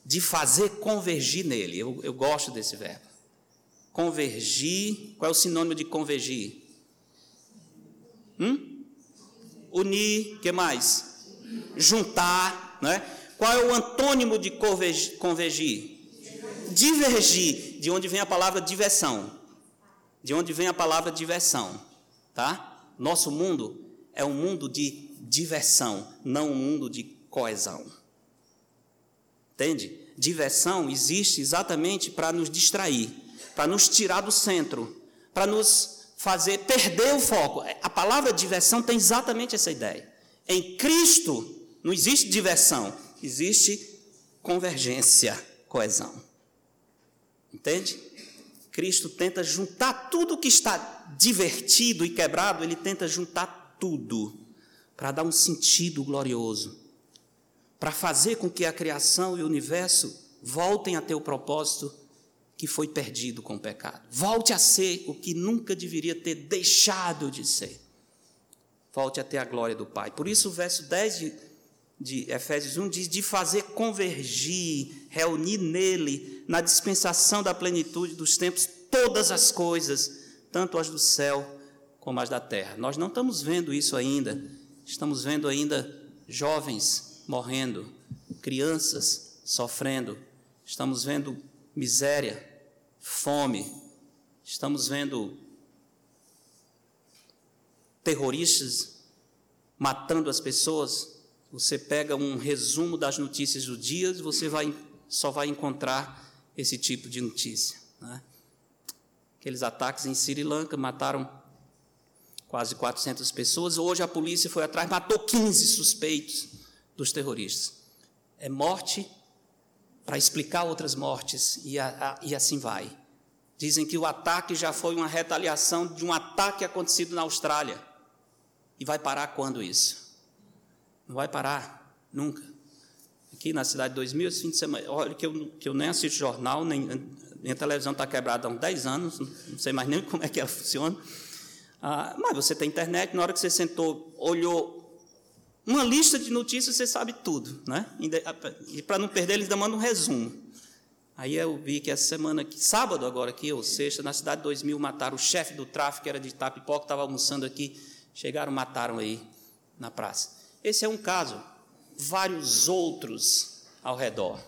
de fazer convergir nele. Eu, eu gosto desse verbo. Convergir, qual é o sinônimo de convergir? Hum? Unir, que mais? Juntar, né? Qual é o antônimo de convergir? Divergir, de onde vem a palavra diversão. De onde vem a palavra diversão, tá? Nosso mundo é um mundo de diversão, não um mundo de coesão. Entende? diversão existe exatamente para nos distrair, para nos tirar do centro, para nos fazer perder o foco. A palavra diversão tem exatamente essa ideia. Em Cristo não existe diversão, existe convergência, coesão. Entende? Cristo tenta juntar tudo que está divertido e quebrado, ele tenta juntar tudo para dar um sentido glorioso, para fazer com que a criação e o universo voltem a ter o propósito que foi perdido com o pecado. Volte a ser o que nunca deveria ter deixado de ser. Volte a ter a glória do Pai. Por isso, o verso 10 de, de Efésios 1 diz: de fazer convergir, reunir nele, na dispensação da plenitude dos tempos, todas as coisas, tanto as do céu como as da terra. Nós não estamos vendo isso ainda. Estamos vendo ainda jovens morrendo, crianças sofrendo, estamos vendo miséria, fome, estamos vendo terroristas matando as pessoas. Você pega um resumo das notícias do dia você vai, só vai encontrar esse tipo de notícia. Né? Aqueles ataques em Sri Lanka mataram quase 400 pessoas. Hoje a polícia foi atrás, matou 15 suspeitos dos terroristas. É morte para explicar outras mortes, e, a, a, e assim vai. Dizem que o ataque já foi uma retaliação de um ataque acontecido na Austrália. E vai parar quando isso? Não vai parar, nunca. Aqui na cidade de 2000, esse fim de semana, olha que eu, que eu nem assisto jornal, nem, minha televisão está quebrada há uns 10 anos, não sei mais nem *laughs* como é que ela funciona. Ah, mas você tem internet, na hora que você sentou, olhou uma lista de notícias, você sabe tudo, né? E para não perder, eles mandam um resumo. Aí eu vi que essa semana, sábado agora aqui, ou sexta, na cidade de 2000, mataram o chefe do tráfico, que era de Itapipoca, estava almoçando aqui, chegaram, mataram aí na praça. Esse é um caso, vários outros ao redor.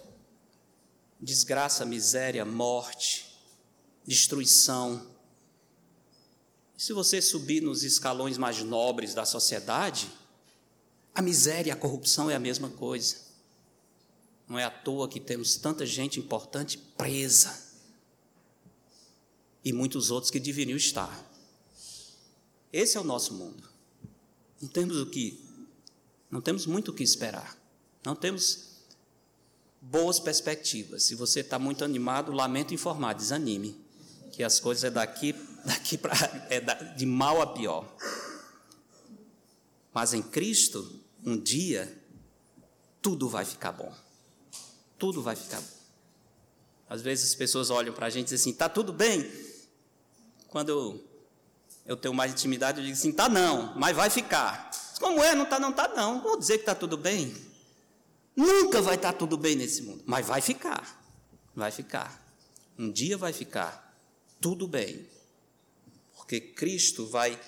Desgraça, miséria, morte, destruição. Se você subir nos escalões mais nobres da sociedade, a miséria e a corrupção é a mesma coisa. Não é à toa que temos tanta gente importante presa e muitos outros que deveriam estar. Esse é o nosso mundo. Não temos o que, não temos muito o que esperar. Não temos boas perspectivas. Se você está muito animado, lamento informar, desanime, que as coisas é daqui, *laughs* daqui para é de mal a pior. Mas em Cristo um dia tudo vai ficar bom. Tudo vai ficar bom. Às vezes as pessoas olham para a gente e dizem assim: está tudo bem? Quando eu, eu tenho mais intimidade, eu digo assim: tá não, mas vai ficar. Como é? Não está, não está, não. Vou dizer que está tudo bem. Nunca vai estar tá tudo bem nesse mundo, mas vai ficar. Vai ficar. Um dia vai ficar tudo bem. Porque Cristo vai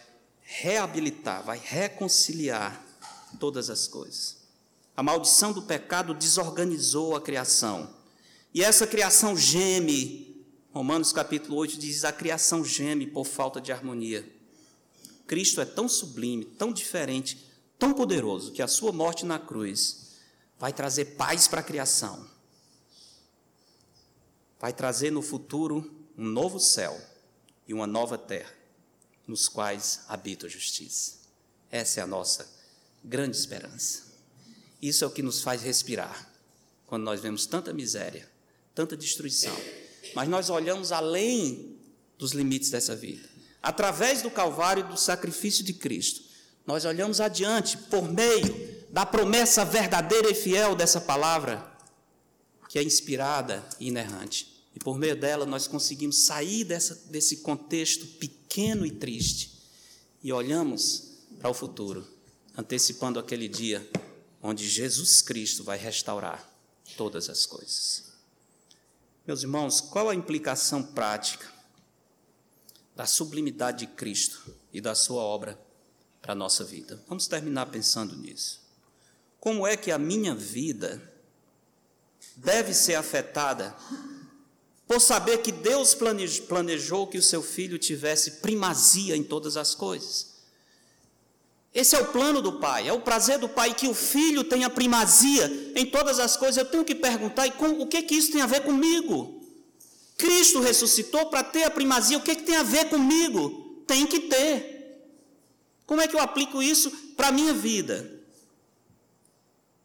reabilitar, vai reconciliar todas as coisas. A maldição do pecado desorganizou a criação. E essa criação geme. Romanos capítulo 8 diz: a criação geme por falta de harmonia. Cristo é tão sublime, tão diferente, tão poderoso, que a sua morte na cruz vai trazer paz para a criação. Vai trazer no futuro um novo céu e uma nova terra, nos quais habita a justiça. Essa é a nossa grande esperança. Isso é o que nos faz respirar quando nós vemos tanta miséria, tanta destruição. Mas nós olhamos além dos limites dessa vida. Através do Calvário e do sacrifício de Cristo, nós olhamos adiante por meio da promessa verdadeira e fiel dessa palavra, que é inspirada e inerrante. E por meio dela nós conseguimos sair dessa, desse contexto pequeno e triste e olhamos para o futuro antecipando aquele dia onde Jesus Cristo vai restaurar todas as coisas. Meus irmãos, qual a implicação prática da sublimidade de Cristo e da sua obra para a nossa vida? Vamos terminar pensando nisso. Como é que a minha vida deve ser afetada por saber que Deus planejou que o seu filho tivesse primazia em todas as coisas? Esse é o plano do Pai, é o prazer do Pai que o Filho tenha primazia em todas as coisas. Eu tenho que perguntar, e com, o que, que isso tem a ver comigo? Cristo ressuscitou para ter a primazia, o que, que tem a ver comigo? Tem que ter. Como é que eu aplico isso para a minha vida?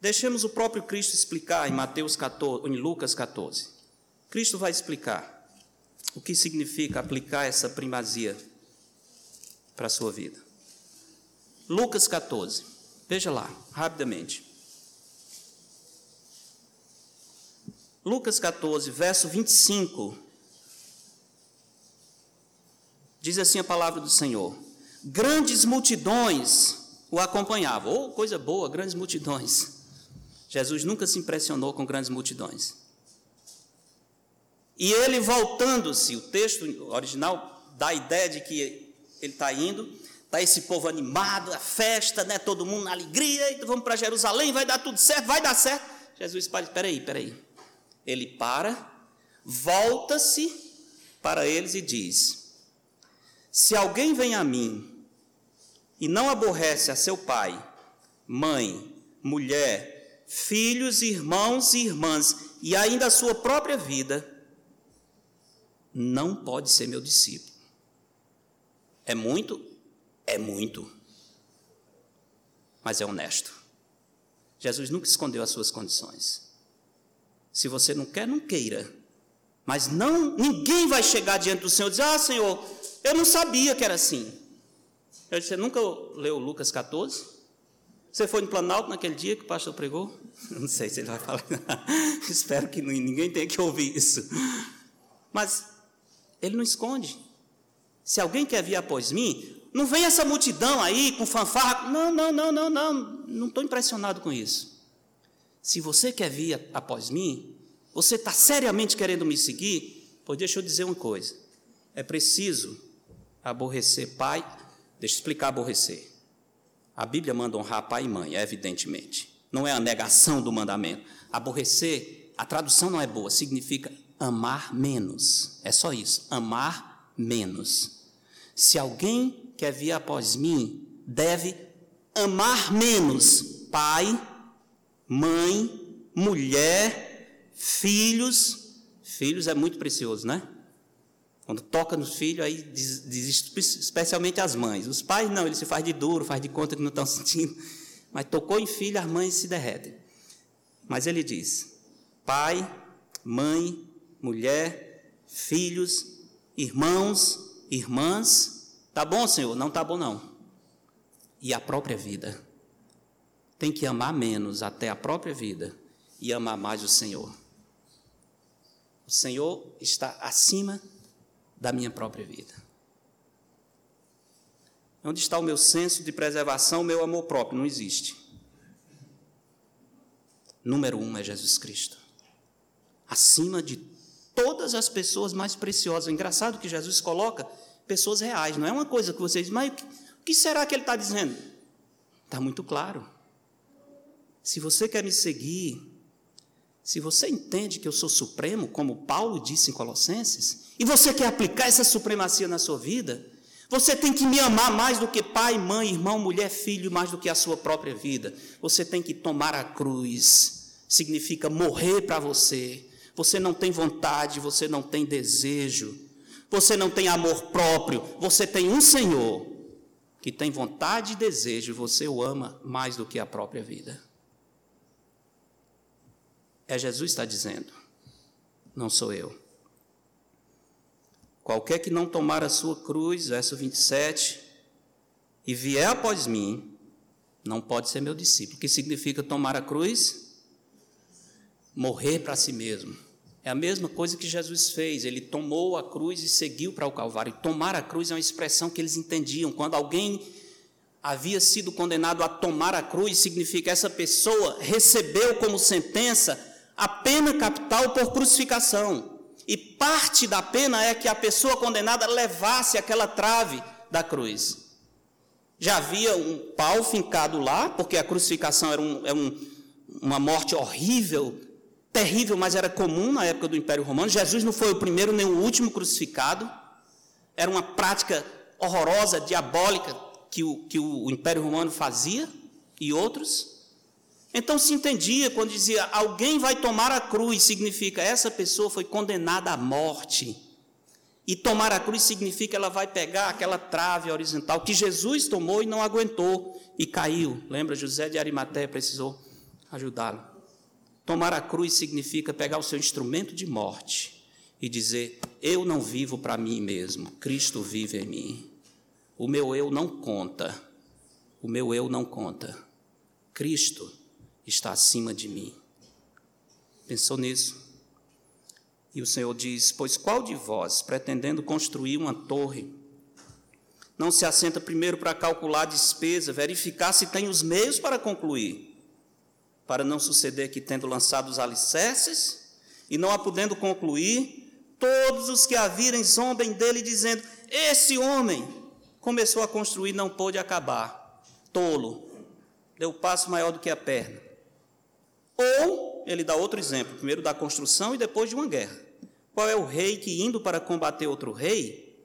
Deixemos o próprio Cristo explicar em Mateus 14, em Lucas 14. Cristo vai explicar o que significa aplicar essa primazia para a sua vida. Lucas 14. Veja lá, rapidamente. Lucas 14, verso 25. Diz assim a palavra do Senhor: Grandes multidões o acompanhavam. Oh, coisa boa, grandes multidões. Jesus nunca se impressionou com grandes multidões. E ele voltando-se, o texto original dá a ideia de que ele está indo, Está esse povo animado, a festa, né? todo mundo na alegria, então vamos para Jerusalém, vai dar tudo certo, vai dar certo. Jesus fala, peraí, peraí. Ele para, volta-se para eles e diz: Se alguém vem a mim e não aborrece a seu pai, mãe, mulher, filhos, irmãos e irmãs, e ainda a sua própria vida, não pode ser meu discípulo. É muito? É muito. Mas é honesto. Jesus nunca escondeu as suas condições. Se você não quer, não queira. Mas não, ninguém vai chegar diante do Senhor e dizer: Ah, Senhor, eu não sabia que era assim. Eu disse, você nunca leu Lucas 14? Você foi no Planalto naquele dia que o pastor pregou? *laughs* Não sei se ele vai falar. *laughs* Espero que ninguém tenha que ouvir isso. Mas ele não esconde. Se alguém quer vir após mim, não vem essa multidão aí com fanfarra. Não, não, não, não, não. Não estou impressionado com isso. Se você quer vir após mim, você está seriamente querendo me seguir, pois deixa eu dizer uma coisa. É preciso aborrecer pai. Deixa eu explicar aborrecer. A Bíblia manda honrar pai e mãe, evidentemente. Não é a negação do mandamento. Aborrecer, a tradução não é boa, significa amar menos. É só isso, amar menos. Se alguém quer vir após mim deve amar menos pai, mãe, mulher, filhos. Filhos é muito precioso, né? Quando toca no filho, aí diz, especialmente as mães. Os pais não, eles se faz de duro, faz de conta que não estão *laughs* sentindo. Mas tocou em filho, as mães se derretem. Mas ele diz: pai, mãe, mulher, filhos, irmãos, irmãs, Tá bom, Senhor? Não tá bom, não. E a própria vida. Tem que amar menos até a própria vida e amar mais o Senhor. O Senhor está acima da minha própria vida. Onde está o meu senso de preservação, o meu amor próprio? Não existe. Número um é Jesus Cristo. Acima de todas as pessoas mais preciosas. engraçado que Jesus coloca pessoas reais, não é uma coisa que vocês mas o que será que ele está dizendo? Está muito claro. Se você quer me seguir, se você entende que eu sou supremo, como Paulo disse em Colossenses, e você quer aplicar essa supremacia na sua vida, você tem que me amar mais do que pai, mãe, irmão, mulher, filho, mais do que a sua própria vida. Você tem que tomar a cruz, significa morrer para você. Você não tem vontade, você não tem desejo, você não tem amor próprio, você tem um Senhor que tem vontade e desejo, você o ama mais do que a própria vida. É Jesus está dizendo, não sou eu. Qualquer que não tomar a sua cruz, verso 27, e vier após mim, não pode ser meu discípulo. O que significa tomar a cruz? Morrer para si mesmo. É a mesma coisa que Jesus fez, ele tomou a cruz e seguiu para o Calvário. tomar a cruz é uma expressão que eles entendiam. Quando alguém havia sido condenado a tomar a cruz, significa que essa pessoa recebeu como sentença a pena capital por crucificação. E parte da pena é que a pessoa condenada levasse aquela trave da cruz. Já havia um pau fincado lá, porque a crucificação era, um, era um, uma morte horrível, terrível, mas era comum na época do Império Romano. Jesus não foi o primeiro nem o último crucificado. Era uma prática horrorosa, diabólica, que o, que o Império Romano fazia e outros. Então se entendia quando dizia alguém vai tomar a cruz, significa essa pessoa foi condenada à morte. E tomar a cruz significa ela vai pegar aquela trave horizontal que Jesus tomou e não aguentou e caiu. Lembra, José de Arimateia precisou ajudá-lo. Tomar a cruz significa pegar o seu instrumento de morte e dizer: Eu não vivo para mim mesmo, Cristo vive em mim. O meu eu não conta. O meu eu não conta. Cristo está acima de mim. Pensou nisso? E o Senhor diz: Pois qual de vós, pretendendo construir uma torre, não se assenta primeiro para calcular a despesa, verificar se tem os meios para concluir, para não suceder que, tendo lançado os alicerces e não a podendo concluir, todos os que a virem zombem dele, dizendo: Esse homem começou a construir e não pôde acabar. Tolo, deu passo maior do que a perna. Ou, ele dá outro exemplo, primeiro da construção e depois de uma guerra. Qual é o rei que, indo para combater outro rei,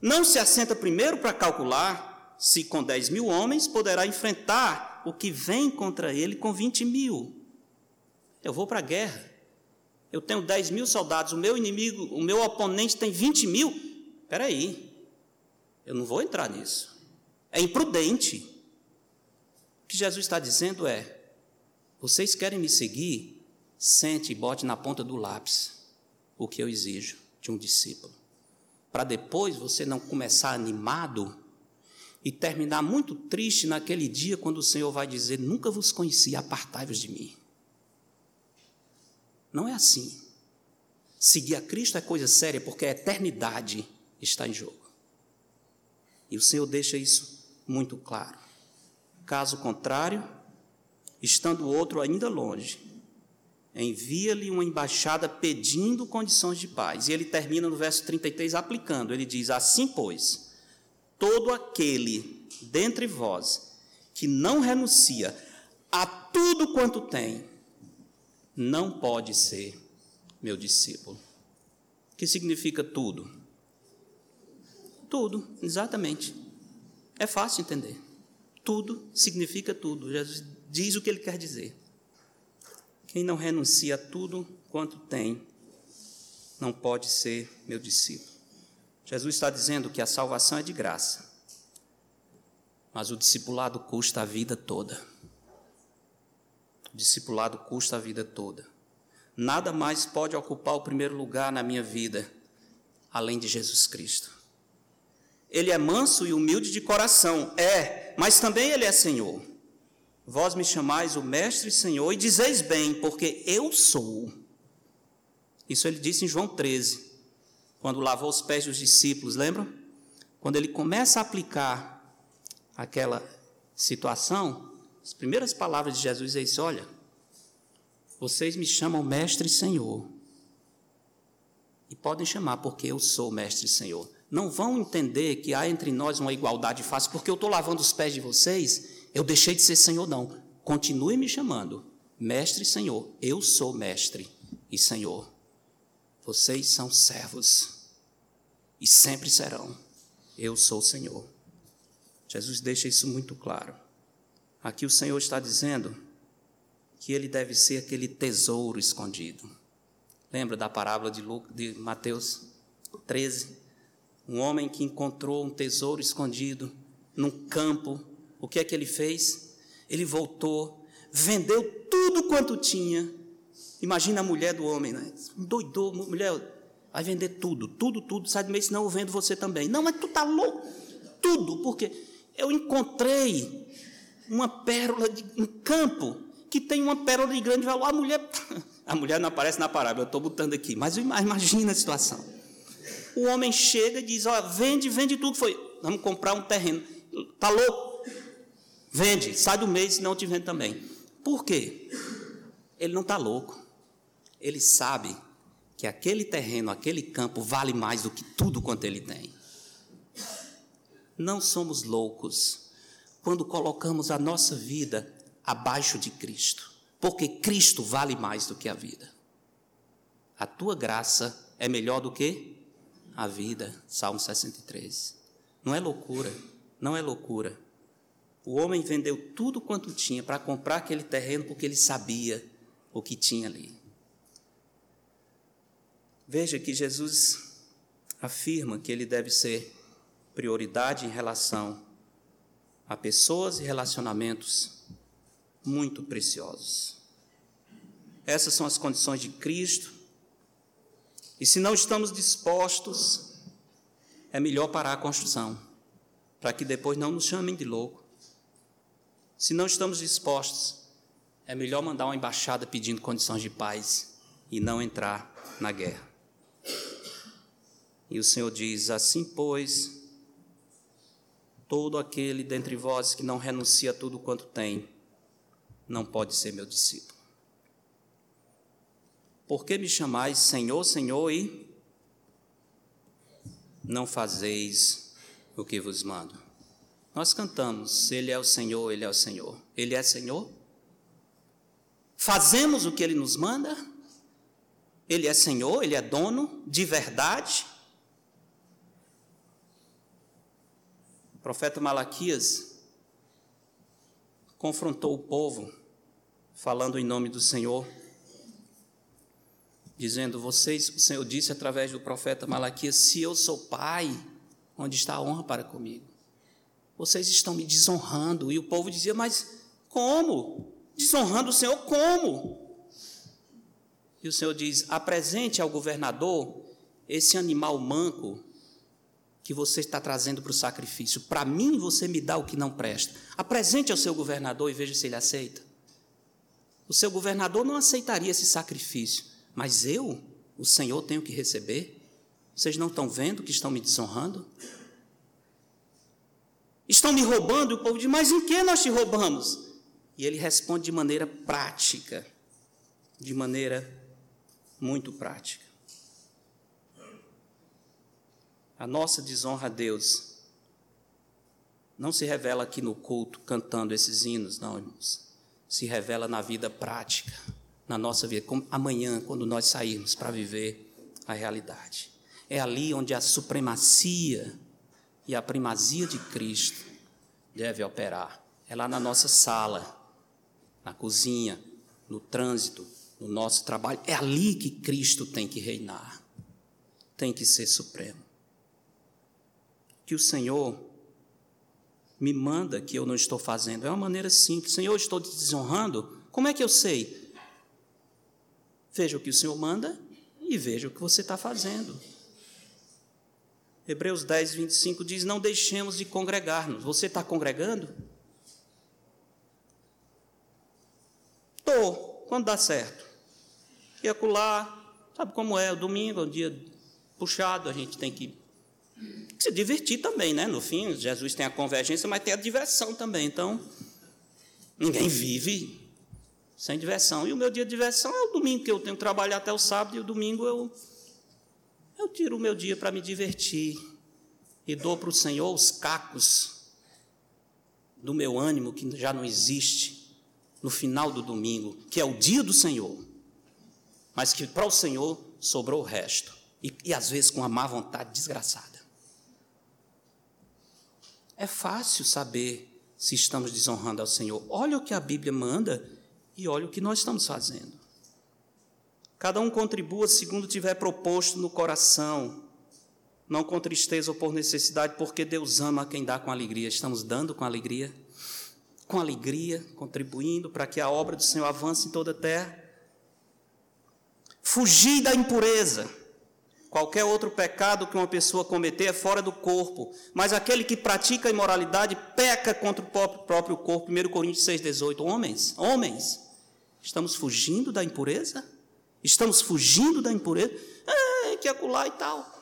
não se assenta primeiro para calcular se com 10 mil homens poderá enfrentar o que vem contra ele com 20 mil? Eu vou para a guerra. Eu tenho 10 mil soldados, o meu inimigo, o meu oponente tem 20 mil. Espera aí, eu não vou entrar nisso. É imprudente. O que Jesus está dizendo é: vocês querem me seguir? Sente e bote na ponta do lápis o que eu exijo de um discípulo. Para depois você não começar animado e terminar muito triste naquele dia quando o Senhor vai dizer: Nunca vos conheci, apartai-vos de mim. Não é assim. Seguir a Cristo é coisa séria porque a eternidade está em jogo. E o Senhor deixa isso muito claro. Caso contrário, estando o outro ainda longe, envia-lhe uma embaixada pedindo condições de paz. E ele termina no verso 33 aplicando. Ele diz: Assim, pois, todo aquele dentre vós que não renuncia a tudo quanto tem, não pode ser meu discípulo. O que significa tudo? Tudo, exatamente. É fácil entender. Tudo significa tudo. Jesus diz o que ele quer dizer. Quem não renuncia a tudo quanto tem, não pode ser meu discípulo. Jesus está dizendo que a salvação é de graça, mas o discipulado custa a vida toda. O discipulado custa a vida toda. Nada mais pode ocupar o primeiro lugar na minha vida além de Jesus Cristo. Ele é manso e humilde de coração, é, mas também ele é Senhor. Vós me chamais o Mestre e Senhor, e dizeis bem, porque eu sou. Isso ele disse em João 13, quando lavou os pés dos discípulos, lembram? Quando ele começa a aplicar aquela situação, as primeiras palavras de Jesus é isso: olha, vocês me chamam Mestre e Senhor. E podem chamar, porque eu sou Mestre e Senhor. Não vão entender que há entre nós uma igualdade fácil, porque eu estou lavando os pés de vocês eu deixei de ser Senhor, não. Continue me chamando, Mestre e Senhor. Eu sou Mestre e Senhor. Vocês são servos e sempre serão. Eu sou o Senhor. Jesus deixa isso muito claro. Aqui o Senhor está dizendo que ele deve ser aquele tesouro escondido. Lembra da parábola de, Lucas, de Mateus 13? Um homem que encontrou um tesouro escondido num campo o que é que ele fez? Ele voltou, vendeu tudo quanto tinha. Imagina a mulher do homem, né? Doidou, mulher, vai vender tudo, tudo, tudo, sai do mês, senão eu vendo você também. Não, mas tu tá louco. Tudo, porque eu encontrei uma pérola de um campo que tem uma pérola de grande valor. A mulher, *laughs* a mulher não aparece na parábola, eu estou botando aqui, mas imagina a situação. O homem chega e diz: ó, vende, vende tudo. Foi, vamos comprar um terreno. Tá louco? Vende, sai do mês, senão te vende também. Por quê? Ele não está louco. Ele sabe que aquele terreno, aquele campo vale mais do que tudo quanto ele tem. Não somos loucos quando colocamos a nossa vida abaixo de Cristo, porque Cristo vale mais do que a vida. A tua graça é melhor do que a vida. Salmo 63. Não é loucura, não é loucura O homem vendeu tudo quanto tinha para comprar aquele terreno porque ele sabia o que tinha ali. Veja que Jesus afirma que ele deve ser prioridade em relação a pessoas e relacionamentos muito preciosos. Essas são as condições de Cristo. E se não estamos dispostos, é melhor parar a construção, para que depois não nos chamem de louco. Se não estamos dispostos, é melhor mandar uma embaixada pedindo condições de paz e não entrar na guerra. E o Senhor diz: Assim, pois, todo aquele dentre vós que não renuncia a tudo quanto tem, não pode ser meu discípulo. Por que me chamais Senhor, Senhor e não fazeis o que vos mando? Nós cantamos, Ele é o Senhor, Ele é o Senhor. Ele é Senhor? Fazemos o que Ele nos manda? Ele é Senhor, Ele é dono de verdade? O profeta Malaquias confrontou o povo, falando em nome do Senhor, dizendo: Vocês, o Senhor disse através do profeta Malaquias: Se eu sou pai, onde está a honra para comigo? Vocês estão me desonrando. E o povo dizia: Mas como? Desonrando o Senhor, como? E o Senhor diz: Apresente ao governador esse animal manco que você está trazendo para o sacrifício. Para mim, você me dá o que não presta. Apresente ao seu governador e veja se ele aceita. O seu governador não aceitaria esse sacrifício, mas eu, o Senhor, tenho que receber. Vocês não estão vendo que estão me desonrando? Estão me roubando? E o povo diz: Mas em que nós te roubamos? E ele responde de maneira prática, de maneira muito prática. A nossa desonra a Deus não se revela aqui no culto cantando esses hinos, não, irmãos. Se revela na vida prática, na nossa vida, como amanhã, quando nós sairmos para viver a realidade. É ali onde a supremacia e a primazia de Cristo deve operar. É lá na nossa sala, na cozinha, no trânsito, no nosso trabalho. É ali que Cristo tem que reinar, tem que ser supremo que o Senhor me manda que eu não estou fazendo. É uma maneira simples. Senhor, eu estou te desonrando? Como é que eu sei? Veja o que o Senhor manda e veja o que você está fazendo. Hebreus 10, 25 diz: Não deixemos de congregar-nos. Você está congregando? Estou, quando dá certo. E acolá, sabe como é? O domingo é um dia puxado, a gente tem que se divertir também, né? No fim, Jesus tem a convergência, mas tem a diversão também. Então, ninguém vive sem diversão. E o meu dia de diversão é o domingo, que eu tenho que trabalhar até o sábado, e o domingo eu, eu tiro o meu dia para me divertir e dou para o Senhor os cacos do meu ânimo, que já não existe, no final do domingo, que é o dia do Senhor, mas que para o Senhor sobrou o resto, e, e às vezes com uma má vontade desgraçada. É fácil saber se estamos desonrando ao Senhor. Olha o que a Bíblia manda e olha o que nós estamos fazendo. Cada um contribua segundo tiver proposto no coração, não com tristeza ou por necessidade, porque Deus ama quem dá com alegria. Estamos dando com alegria? Com alegria, contribuindo para que a obra do Senhor avance em toda a terra. Fugir da impureza. Qualquer outro pecado que uma pessoa cometer é fora do corpo, mas aquele que pratica a imoralidade peca contra o próprio corpo. 1 Coríntios 6,18. Homens, homens, estamos fugindo da impureza? Estamos fugindo da impureza? É, que acular e tal.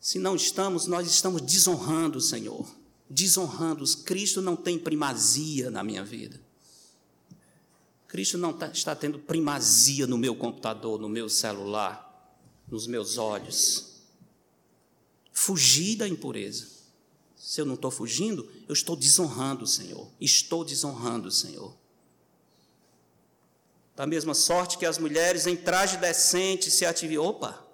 Se não estamos, nós estamos desonrando o Senhor. Desonrando. Cristo não tem primazia na minha vida. Cristo não tá, está tendo primazia no meu computador, no meu celular nos meus olhos. Fugir da impureza. Se eu não estou fugindo, eu estou desonrando o Senhor. Estou desonrando o Senhor. Da mesma sorte que as mulheres em traje decente se ativam. Opa!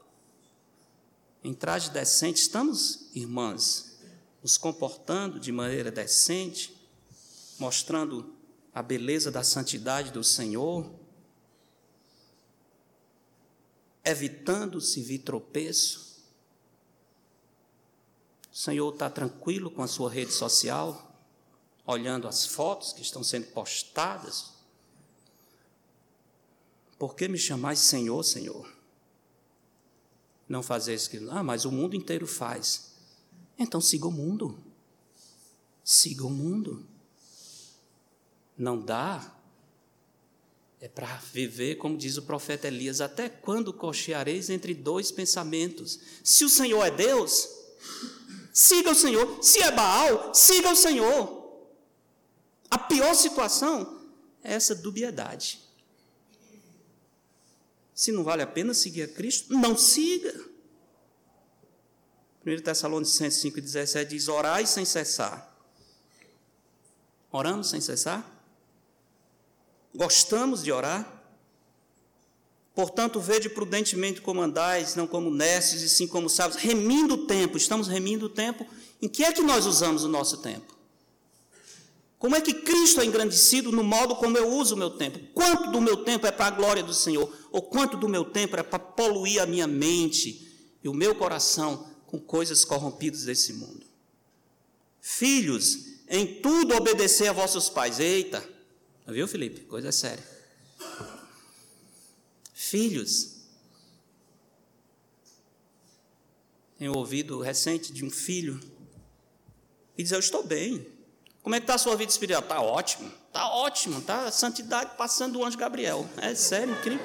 Em traje decente, estamos, irmãs, nos comportando de maneira decente? mostrando a beleza da santidade do Senhor, evitando se vir tropeço. O Senhor está tranquilo com a sua rede social, olhando as fotos que estão sendo postadas. Por que me chamais Senhor, Senhor? Não fazer isso que. Ah, mas o mundo inteiro faz. Então siga o mundo. Siga o mundo. Não dá. É para viver, como diz o profeta Elias, até quando cocheareis entre dois pensamentos? Se o Senhor é Deus, siga o Senhor. Se é Baal, siga o Senhor. A pior situação é essa dubiedade. Se não vale a pena seguir a Cristo, não siga. 1 Tessalonicenses 5,17 diz: Orai sem cessar. Oramos sem cessar? Gostamos de orar? Portanto, vede prudentemente como andais, não como nestes, e sim como sábios, remindo o tempo. Estamos remindo o tempo. Em que é que nós usamos o nosso tempo? Como é que Cristo é engrandecido no modo como eu uso o meu tempo? Quanto do meu tempo é para a glória do Senhor? Ou quanto do meu tempo é para poluir a minha mente e o meu coração com coisas corrompidas desse mundo? Filhos, em tudo obedecer a vossos pais. Eita, viu, Felipe? Coisa séria. Filhos, tenho ouvido recente de um filho e diz: Eu estou bem. Como é que está a sua vida espiritual? Está ótimo, está ótimo, está santidade passando o anjo Gabriel. É sério, incrível.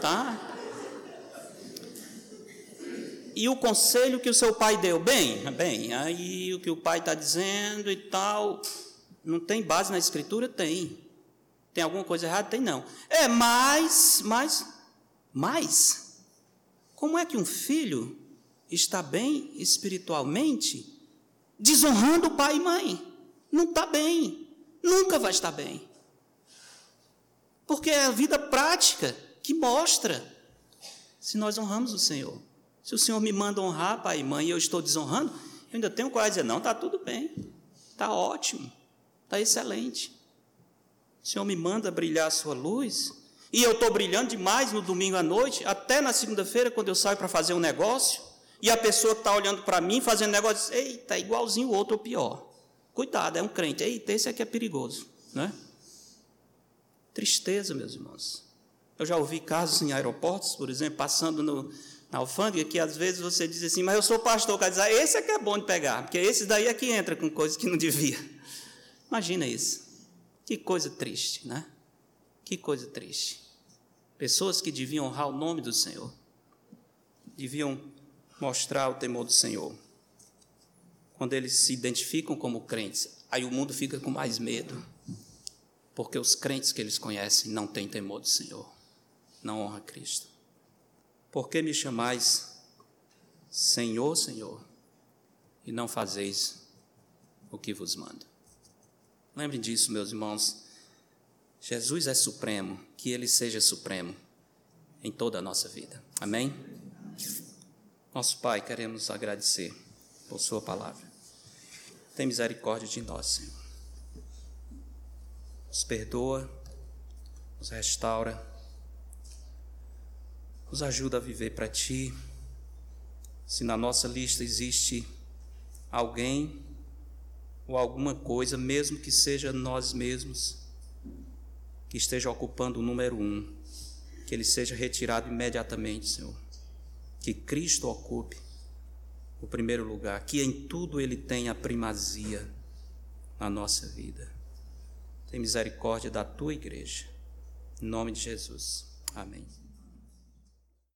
Tá. E o conselho que o seu pai deu? Bem, bem, aí o que o pai está dizendo e tal, não tem base na escritura? Tem. Tem alguma coisa errada? Tem não. É, mas, mas, mas, como é que um filho está bem espiritualmente desonrando pai e mãe? Não está bem, nunca vai estar bem. Porque é a vida prática que mostra se nós honramos o Senhor. Se o Senhor me manda honrar pai e mãe e eu estou desonrando, eu ainda tenho de dizer: não, está tudo bem, está ótimo, está excelente. O Senhor me manda brilhar a sua luz, e eu estou brilhando demais no domingo à noite, até na segunda-feira, quando eu saio para fazer um negócio, e a pessoa que está olhando para mim fazendo negócio diz: eita, é igualzinho o outro ou pior. Cuidado, é um crente. Eita, esse aqui é perigoso. Né? Tristeza, meus irmãos. Eu já ouvi casos em aeroportos, por exemplo, passando no, na alfândega que às vezes você diz assim, mas eu sou pastor, o cara ah, esse que é bom de pegar, porque esse daí é que entra com coisas que não devia. Imagina isso. Que coisa triste, né? Que coisa triste. Pessoas que deviam honrar o nome do Senhor, deviam mostrar o temor do Senhor. Quando eles se identificam como crentes, aí o mundo fica com mais medo, porque os crentes que eles conhecem não têm temor do Senhor, não honra Cristo. Por que me chamais Senhor, Senhor, e não fazeis o que vos mando? Lembrem disso, meus irmãos. Jesus é supremo, que Ele seja supremo em toda a nossa vida. Amém? Nosso Pai, queremos agradecer por Sua palavra. Tem misericórdia de nós, Senhor. Nos perdoa, nos restaura nos ajuda a viver para Ti. Se na nossa lista existe alguém ou alguma coisa, mesmo que seja nós mesmos, que esteja ocupando o número um, que ele seja retirado imediatamente, Senhor. Que Cristo ocupe o primeiro lugar, que em tudo ele tenha primazia na nossa vida. Tem misericórdia da tua igreja. Em nome de Jesus. Amém.